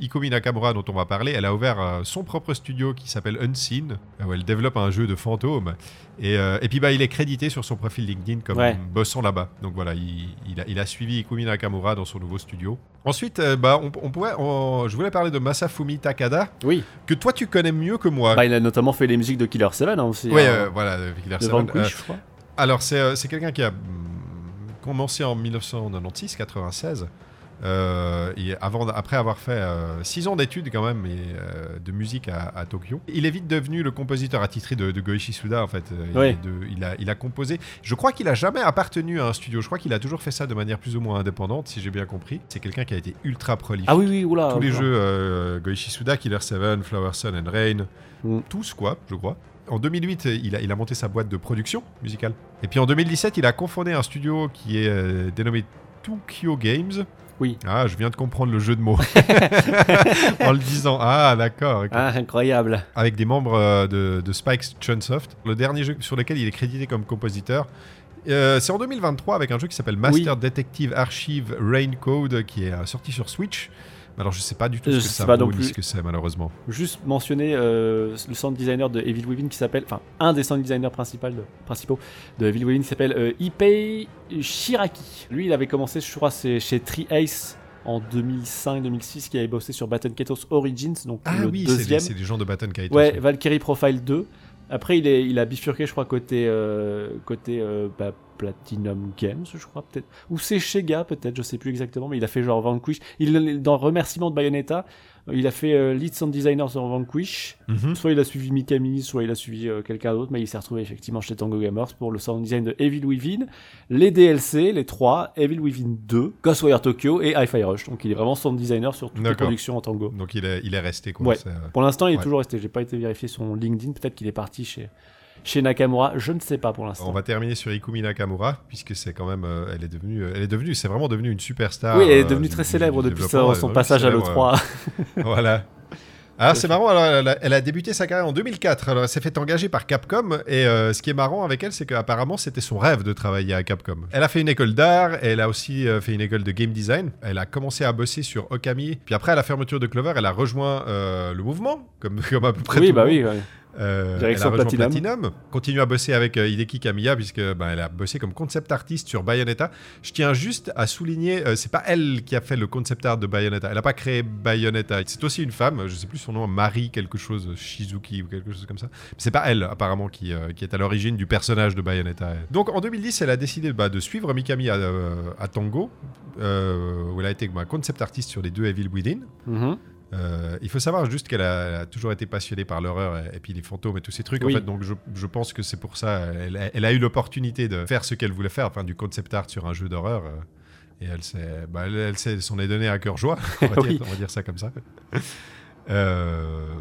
A: Ikumi Nakamura dont on va parler, elle a ouvert euh, son propre studio qui s'appelle Unseen, où elle développe un jeu de fantômes. Et, euh, et puis bah il est crédité sur son profil LinkedIn comme
B: Ouais.
A: bossant là-bas. Donc voilà, il, il a, il a suivi Ikumi Nakamura dans son nouveau studio. Ensuite, bah on, on- je voulais parler de Masafumi Takada
B: Oui.
A: que toi tu connais mieux que moi.
B: Bah, il a notamment fait les musiques de Killer 7 hein, aussi.
A: Ouais,
B: hein,
A: euh, voilà, Killer
B: de
A: 7.
B: Vanquish,
A: Euh,
B: je crois.
A: alors, c'est euh, c'est quelqu'un qui a hum, commencé en 1996, 96. Euh, et avant, après avoir fait 6 ans d'études quand même et, de musique à, à, Tokyo. Il est vite devenu le compositeur attitré de, de Goichi Suda en fait.
B: Oui.
A: il, a, il a composé. Je crois qu'il a jamais appartenu à un studio. Je crois qu'il a toujours fait ça de manière plus ou moins indépendante, si j'ai bien compris. C'est quelqu'un qui a été ultra prolifique.
B: Ah oui, oui, oula.
A: Tous les jeux Goichi Suda, Killer 7, Flower Sun and Rain, mm. tous quoi, je crois. En 2008, il a, il a, monté sa boîte de production musicale. Et puis en 2017, il a confondé un studio qui est euh, dénommé Tokyo Games.
B: Oui.
A: Ah, je viens de comprendre le jeu de mots. en le disant. Ah, d'accord.
B: Ah, incroyable.
A: Avec des membres euh, de, de, Spike Chunsoft. Le dernier jeu sur lequel il est crédité comme compositeur. Euh, c'est en 2023 avec un jeu qui s'appelle Master Detective Archive Rain Code qui est sorti sur Switch. Alors je sais pas du tout ce que ça vaut ni ce que c'est malheureusement.
B: Juste mentionner euh, le sound designer de Evil Within qui s'appelle, enfin un des sound designers principaux de, principaux de Evil Within qui s'appelle euh, Ipei Shiraki. Lui il avait commencé je crois c'est chez Tree Ace en 2005-2006 qui avait bossé sur Baton Kaitos Origins donc
A: ah
B: le
A: oui,
B: deuxième.
A: c'est des gens de Baton Kaitos.
B: Ouais, Valkyrie Profile 2. Après il, est, il a bifurqué je crois côté euh, côté bah, Platinum Games, je crois peut-être, ou c'est Sega peut-être, je sais plus exactement, mais il a fait genre Vanquish. Il dans remerciement de Bayonetta, euh, il a fait euh, lead sound designer sur Vanquish. Mhm. Soit il a suivi Mikami, soit il a suivi euh, quelqu'un d'autre, mais il s'est retrouvé effectivement chez Tango Gamers pour le sound design de Evil Within, les DLC, les trois, Evil Within 2, Ghostwire Tokyo et Hi-Fi Rush. Donc il est vraiment sound designer sur toutes les productions en Tango.
A: Donc il est, il est resté quoi.
B: Pour l'instant, il est toujours resté. J'ai pas été vérifié son LinkedIn. Peut-être qu'il est parti chez chez Nakamura, je ne sais pas pour l'instant.
A: On va terminer sur Ikumi Nakamura, puisque c'est quand même, euh, elle est devenue, euh, elle est devenue, c'est vraiment devenu une superstar.
B: Oui, elle est devenue euh, très célèbre depuis son, passage à l'E3.
A: voilà. Alors c'est marrant, alors, elle, a, débuté sa carrière en 2004, alors elle s'est fait engager par Capcom, et ce qui est marrant avec elle, c'est qu'apparemment c'était son rêve de travailler à Capcom. Elle a fait une école d'art, elle a aussi fait une école de game design, elle a commencé à bosser sur Okami, puis après à la fermeture de Clover, elle a rejoint le mouvement, comme, comme à peu près
B: oui,
A: tout
B: bah
A: le
B: oui.
A: Euh, elle a Platinum. Continue à bosser avec euh, Hideki Kamiya puisque bah, elle a bossé comme concept artiste sur Bayonetta. Je tiens juste à souligner, euh, c'est pas elle qui a fait le concept art de Bayonetta. Elle a pas créé Bayonetta. C'est aussi une femme, je sais plus son nom, Marie quelque chose, Shizuki ou quelque chose comme ça. C'est pas elle apparemment qui, qui est à l'origine du personnage de Bayonetta. Donc en 2010, elle a décidé bah, de suivre Mikami à, à Tango, où elle a été bah, concept artiste sur les deux Evil Within.
B: Mm-hmm.
A: Euh, il faut savoir juste qu'elle a, toujours été passionnée par l'horreur et, puis les fantômes et tous ces trucs. En fait, donc je, pense que c'est pour ça. Elle, a eu l'opportunité de faire ce qu'elle voulait faire, enfin du concept art sur un jeu d'horreur. Euh, et elle s'est, bah, elle, s'en est donnée à cœur joie. On va, dire, on va dire ça comme ça. Euh,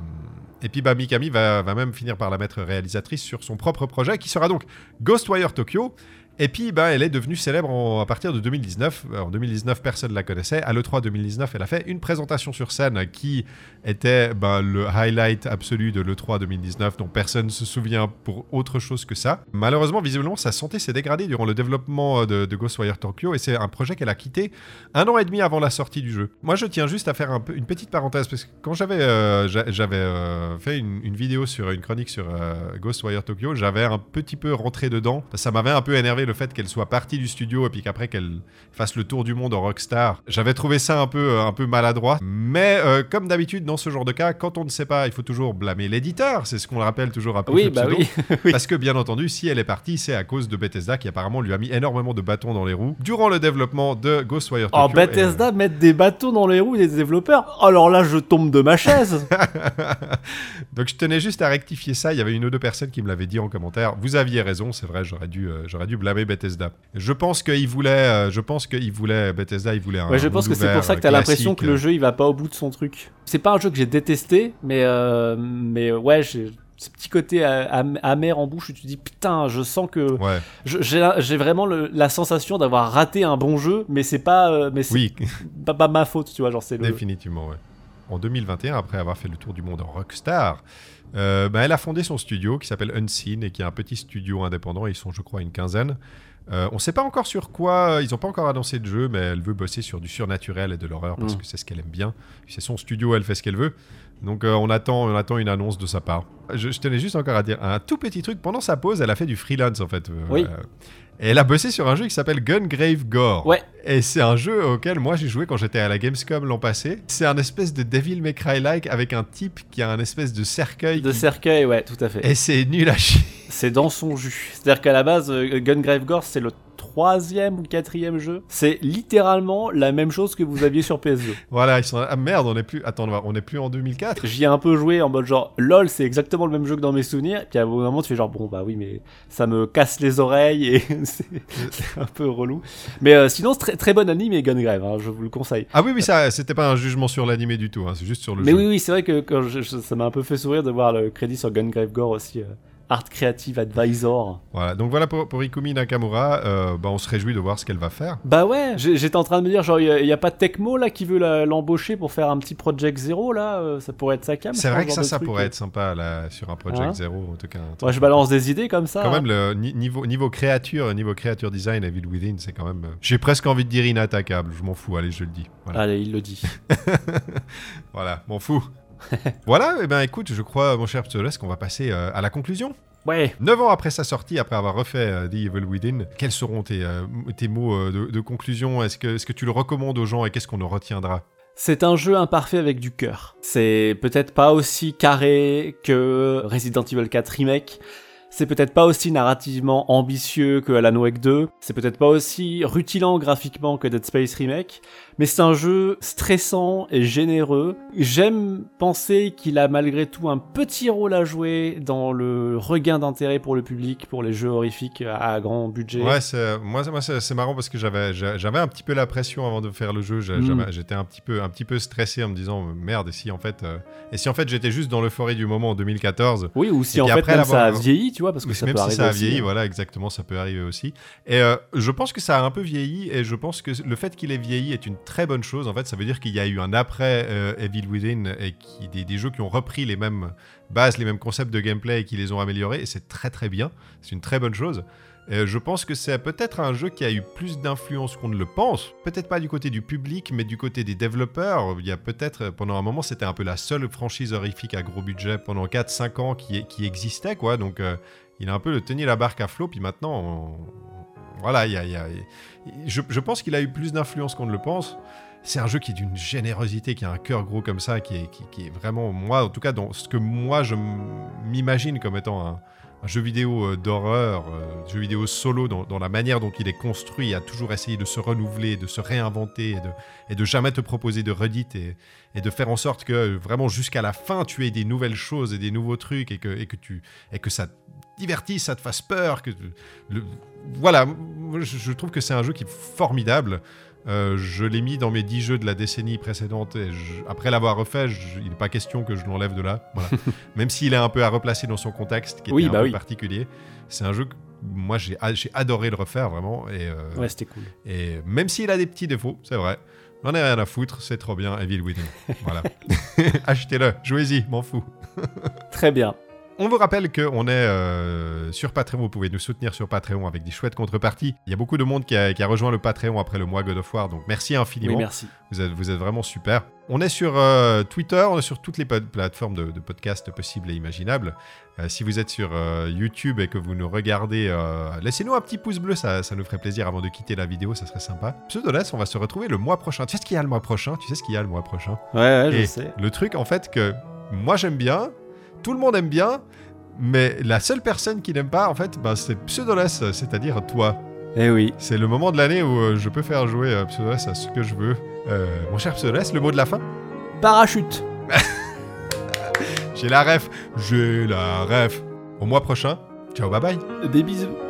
A: et puis bah, Mikami va, va, même finir par la mettre réalisatrice sur son propre projet qui sera donc Ghostwire Tokyo. Et puis, bah, elle est devenue célèbre à partir de 2019. En 2019, personne ne la connaissait. À l'E3 2019, elle a fait une présentation sur scène qui était bah, le highlight absolu de l'E3 2019, dont personne ne se souvient pour autre chose que ça. Malheureusement, visiblement, sa santé s'est dégradée durant le développement de, Ghostwire Tokyo et c'est un projet qu'elle a quitté un an et demi avant la sortie du jeu. Moi, je tiens juste à faire une petite parenthèse parce que quand j'avais euh, euh, fait une, vidéo sur une chronique sur euh, Ghostwire Tokyo, j'avais un petit peu rentré dedans. Ça m'avait un peu énervé le fait qu'elle soit partie du studio et puis qu'après qu'elle fasse le tour du monde en rockstar. J'avais trouvé ça un peu, un peu maladroit. Mais euh, comme d'habitude, dans ce genre de cas, quand on ne sait pas, il faut toujours blâmer l'éditeur. C'est ce qu'on rappelle toujours à peu
B: oui, bah oui.
A: Parce que bien entendu, si elle est partie, c'est à cause de Bethesda qui apparemment lui a mis énormément de bâtons dans les roues durant le développement de Ghostwire
B: Tokyo. Oh, Bethesda mettre des bâtons dans les roues des développeurs Alors là, je tombe de ma chaise
A: Donc je tenais juste à rectifier ça. Il y avait une ou deux personnes qui me l'avaient dit en commentaire. Vous aviez raison, c'est vrai, j'aurais dû, euh, j'aurais dû blâmer Bethesda. Je pense qu'il voulait, euh, je pense qu'il voulait Bethesda, il voulait un.
B: Ouais, je pense que c'est pour ça que t'as l'impression que le jeu il va pas au bout de son truc. C'est pas un jeu que j'ai détesté, mais euh, mais ouais, j'ai ce petit côté amer en bouche où tu dis putain, je sens que
A: ouais.
B: j'ai vraiment la sensation d'avoir raté un bon jeu, mais c'est pas, euh, mais
A: oui.
B: pas, pas, ma faute, tu vois, genre c'est
A: définitivement ouais. En 2021, après avoir fait le tour du monde en Rockstar, bah, elle a fondé son studio qui s'appelle Unseen et qui est un petit studio indépendant. Ils sont, je crois, une quinzaine. Euh, on ne sait pas encore sur quoi, ils n'ont pas encore annoncé de jeu, mais elle veut bosser sur du surnaturel et de l'horreur parce mm. que c'est ce qu'elle aime bien. C'est son studio, elle fait ce qu'elle veut. Donc euh, on, attend, on attend une annonce de sa part. Je, tenais juste encore à dire un tout petit truc. Pendant sa pause, elle a fait du freelance en fait. Euh,
B: oui.
A: et elle a bossé sur un jeu qui s'appelle Gungrave Gore.
B: Ouais.
A: Et c'est un jeu auquel moi j'ai joué quand j'étais à la Gamescom l'an passé. C'est un espèce de Devil May Cry-like avec un type qui a un espèce de cercueil.
B: De cercueil, ouais, tout à fait.
A: Et c'est nul à chier.
B: c'est dans son jus. C'est-à-dire qu'à la base, euh, Gungrave Gore, c'est le troisième ou quatrième jeu. C'est littéralement la même chose que vous aviez sur PS2.
A: Voilà, ils sont. Ah merde, on est plus. Attends, on est plus en 2004.
B: J'y ai un peu joué en mode genre, lol, c'est exactement le même jeu que dans mes souvenirs. Puis à un moment, tu fais genre, bon, bah oui, mais ça me casse les oreilles et c'est un peu relou. Mais euh, sinon, c'est très, très bon anime et Gungrave, hein, je vous le conseille.
A: Ah oui, oui, ça, c'était pas un jugement sur l'animé du tout, hein, c'est juste sur le
B: Mais
A: jeu.
B: oui, oui, c'est vrai que quand je- je- ça m'a un peu fait sourire de voir le crédit sur Gungrave Gore aussi. euh, Art Creative Advisor.
A: Voilà, donc voilà pour, pour Ikumi Nakamura, euh, bah, on se réjouit de voir ce qu'elle va faire.
B: Bah ouais, j'étais en train de me dire, genre, il y, a pas Tecmo là qui veut l'embaucher pour faire un petit Project Zero là, euh, ça pourrait être sa cam.
A: C'est vrai que ça, ça
B: truc,
A: pourrait être sympa là, sur un Project
B: Hein
A: Zero, en tout cas.
B: Ouais, je balance des idées comme ça.
A: Quand
B: hein.
A: même, le ni- niveau, niveau créature, niveau créature design, Evil Within, c'est quand même. euh, J'ai presque envie de dire inattaquable, je m'en fous, allez, je le dis. Voilà,
B: Allez, il le dit.
A: voilà m'en fous. voilà, et ben écoute, je crois, mon cher Pseudolesque, qu'on va passer euh, à la conclusion.
B: Ouais.
A: 9 ans après sa sortie, après avoir refait euh, The Evil Within, quels seront tes, euh, tes mots de, de conclusion? Est-ce que, est-ce que tu le recommandes aux gens et qu'est-ce qu'on en retiendra?
B: C'est un jeu imparfait avec du cœur. C'est peut-être pas aussi carré que Resident Evil 4 Remake. C'est peut-être pas aussi narrativement ambitieux que Alan Wake 2. C'est peut-être pas aussi rutilant graphiquement que Dead Space Remake. Mais c'est un jeu stressant et généreux. J'aime penser qu'il a malgré tout un petit rôle à jouer dans le regain d'intérêt pour le public, pour les jeux horrifiques à grand budget.
A: Ouais, c'est- moi, c'est- moi, c'est marrant parce que j'avais j'a- j'avais un petit peu la pression avant de faire le jeu.
B: Mm.
A: j'avais- J'étais un petit peu un petit peu stressé en me disant merde et si en fait euh, et si en fait j'étais juste dans l'euphorie du moment en 2014.
B: Oui, ou si en fait
A: après
B: même ça a vieilli, tu vois, parce que ça
A: même
B: peut
A: si
B: arriver
A: ça a vieilli,
B: hein.
A: voilà, exactement, ça peut arriver aussi. Et euh, je pense que ça a un peu vieilli, et je pense que le fait qu'il ait vieilli est une très bonne chose. En fait, ça veut dire qu'il y a eu un après euh, Evil Within, et qui, des, des jeux qui ont repris les mêmes bases, les mêmes concepts de gameplay, et qui les ont améliorés, et c'est très très bien. C'est une très bonne chose. Euh, je pense que c'est peut-être un jeu qui a eu plus d'influence qu'on ne le pense. Peut-être pas du côté du public, mais du côté des développeurs. Il y a peut-être, pendant un moment, c'était un peu la seule franchise horrifique à gros budget pendant 4-5 ans qui, existait, quoi. Donc, euh, il a un peu tenu la barque à flot, puis maintenant, on- voilà, il y y a- je, pense qu'il a eu plus d'influence qu'on ne le pense. C'est un jeu qui est d'une générosité, qui a un cœur gros comme ça, qui est, qui est vraiment, moi, en tout cas, dans ce que moi, je m'imagine comme étant un, un jeu vidéo euh, d'horreur, euh, jeu vidéo solo, dans, la manière dont il est construit, à toujours essayer de se renouveler, de se réinventer, et de, jamais te proposer de redite, et, de faire en sorte que euh, vraiment jusqu'à la fin, tu aies des nouvelles choses et des nouveaux trucs, et que, et que, tu, et que ça divertisse, ça te fasse peur. Que, le- voilà, je trouve que c'est un jeu qui est formidable. Euh, je l'ai mis dans mes 10 jeux de la décennie précédente et je- après l'avoir refait, je- il n'est pas question que je l'enlève de là. Voilà. Même s'il est un peu à replacer dans son contexte qui
B: Oui,
A: un
B: bah
A: peu
B: oui.
A: particulier. C'est un jeu que moi j'ai adoré le refaire vraiment. Et, euh,
B: Ouais, c'était cool.
A: et même s'il a des petits défauts, c'est vrai. J'en ai rien à foutre, c'est trop bien, Evil Within. Voilà. Achetez-le, jouez-y, m'en fous.
B: Très bien.
A: On vous rappelle qu'on est euh, sur Patreon, vous pouvez nous soutenir sur Patreon avec des chouettes contreparties. Il y a beaucoup de monde qui a, qui a rejoint le Patreon après le mois God of War, donc merci infiniment.
B: Oui, merci.
A: Vous êtes, vous êtes vraiment super. On est sur euh, Twitter, on est sur toutes les plateformes de, de podcasts possibles et imaginables. Euh, si vous êtes sur euh, YouTube et que vous nous regardez, laissez-nous un petit pouce bleu, ça, ça nous ferait plaisir avant de quitter la vidéo, ça serait sympa. Pseudoless, on va se retrouver le mois prochain. Tu sais ce qu'il y a le mois prochain? Tu sais ce qu'il y a le mois prochain?
B: Ouais, ouais, je sais.
A: Le truc, en fait, que moi j'aime bien, tout le monde aime bien, mais la seule personne qui n'aime pas, en fait, bah, c'est Pseudoless, c'est-à-dire toi.
B: Eh oui.
A: C'est le moment de l'année où euh, je peux faire jouer euh, Pseudoless à ce que je veux. Euh, mon cher Pseudoless, le mot de la fin?
B: Parachute.
A: J'ai la ref J'ai la ref Au mois prochain, ciao, bye bye
B: Des bisous.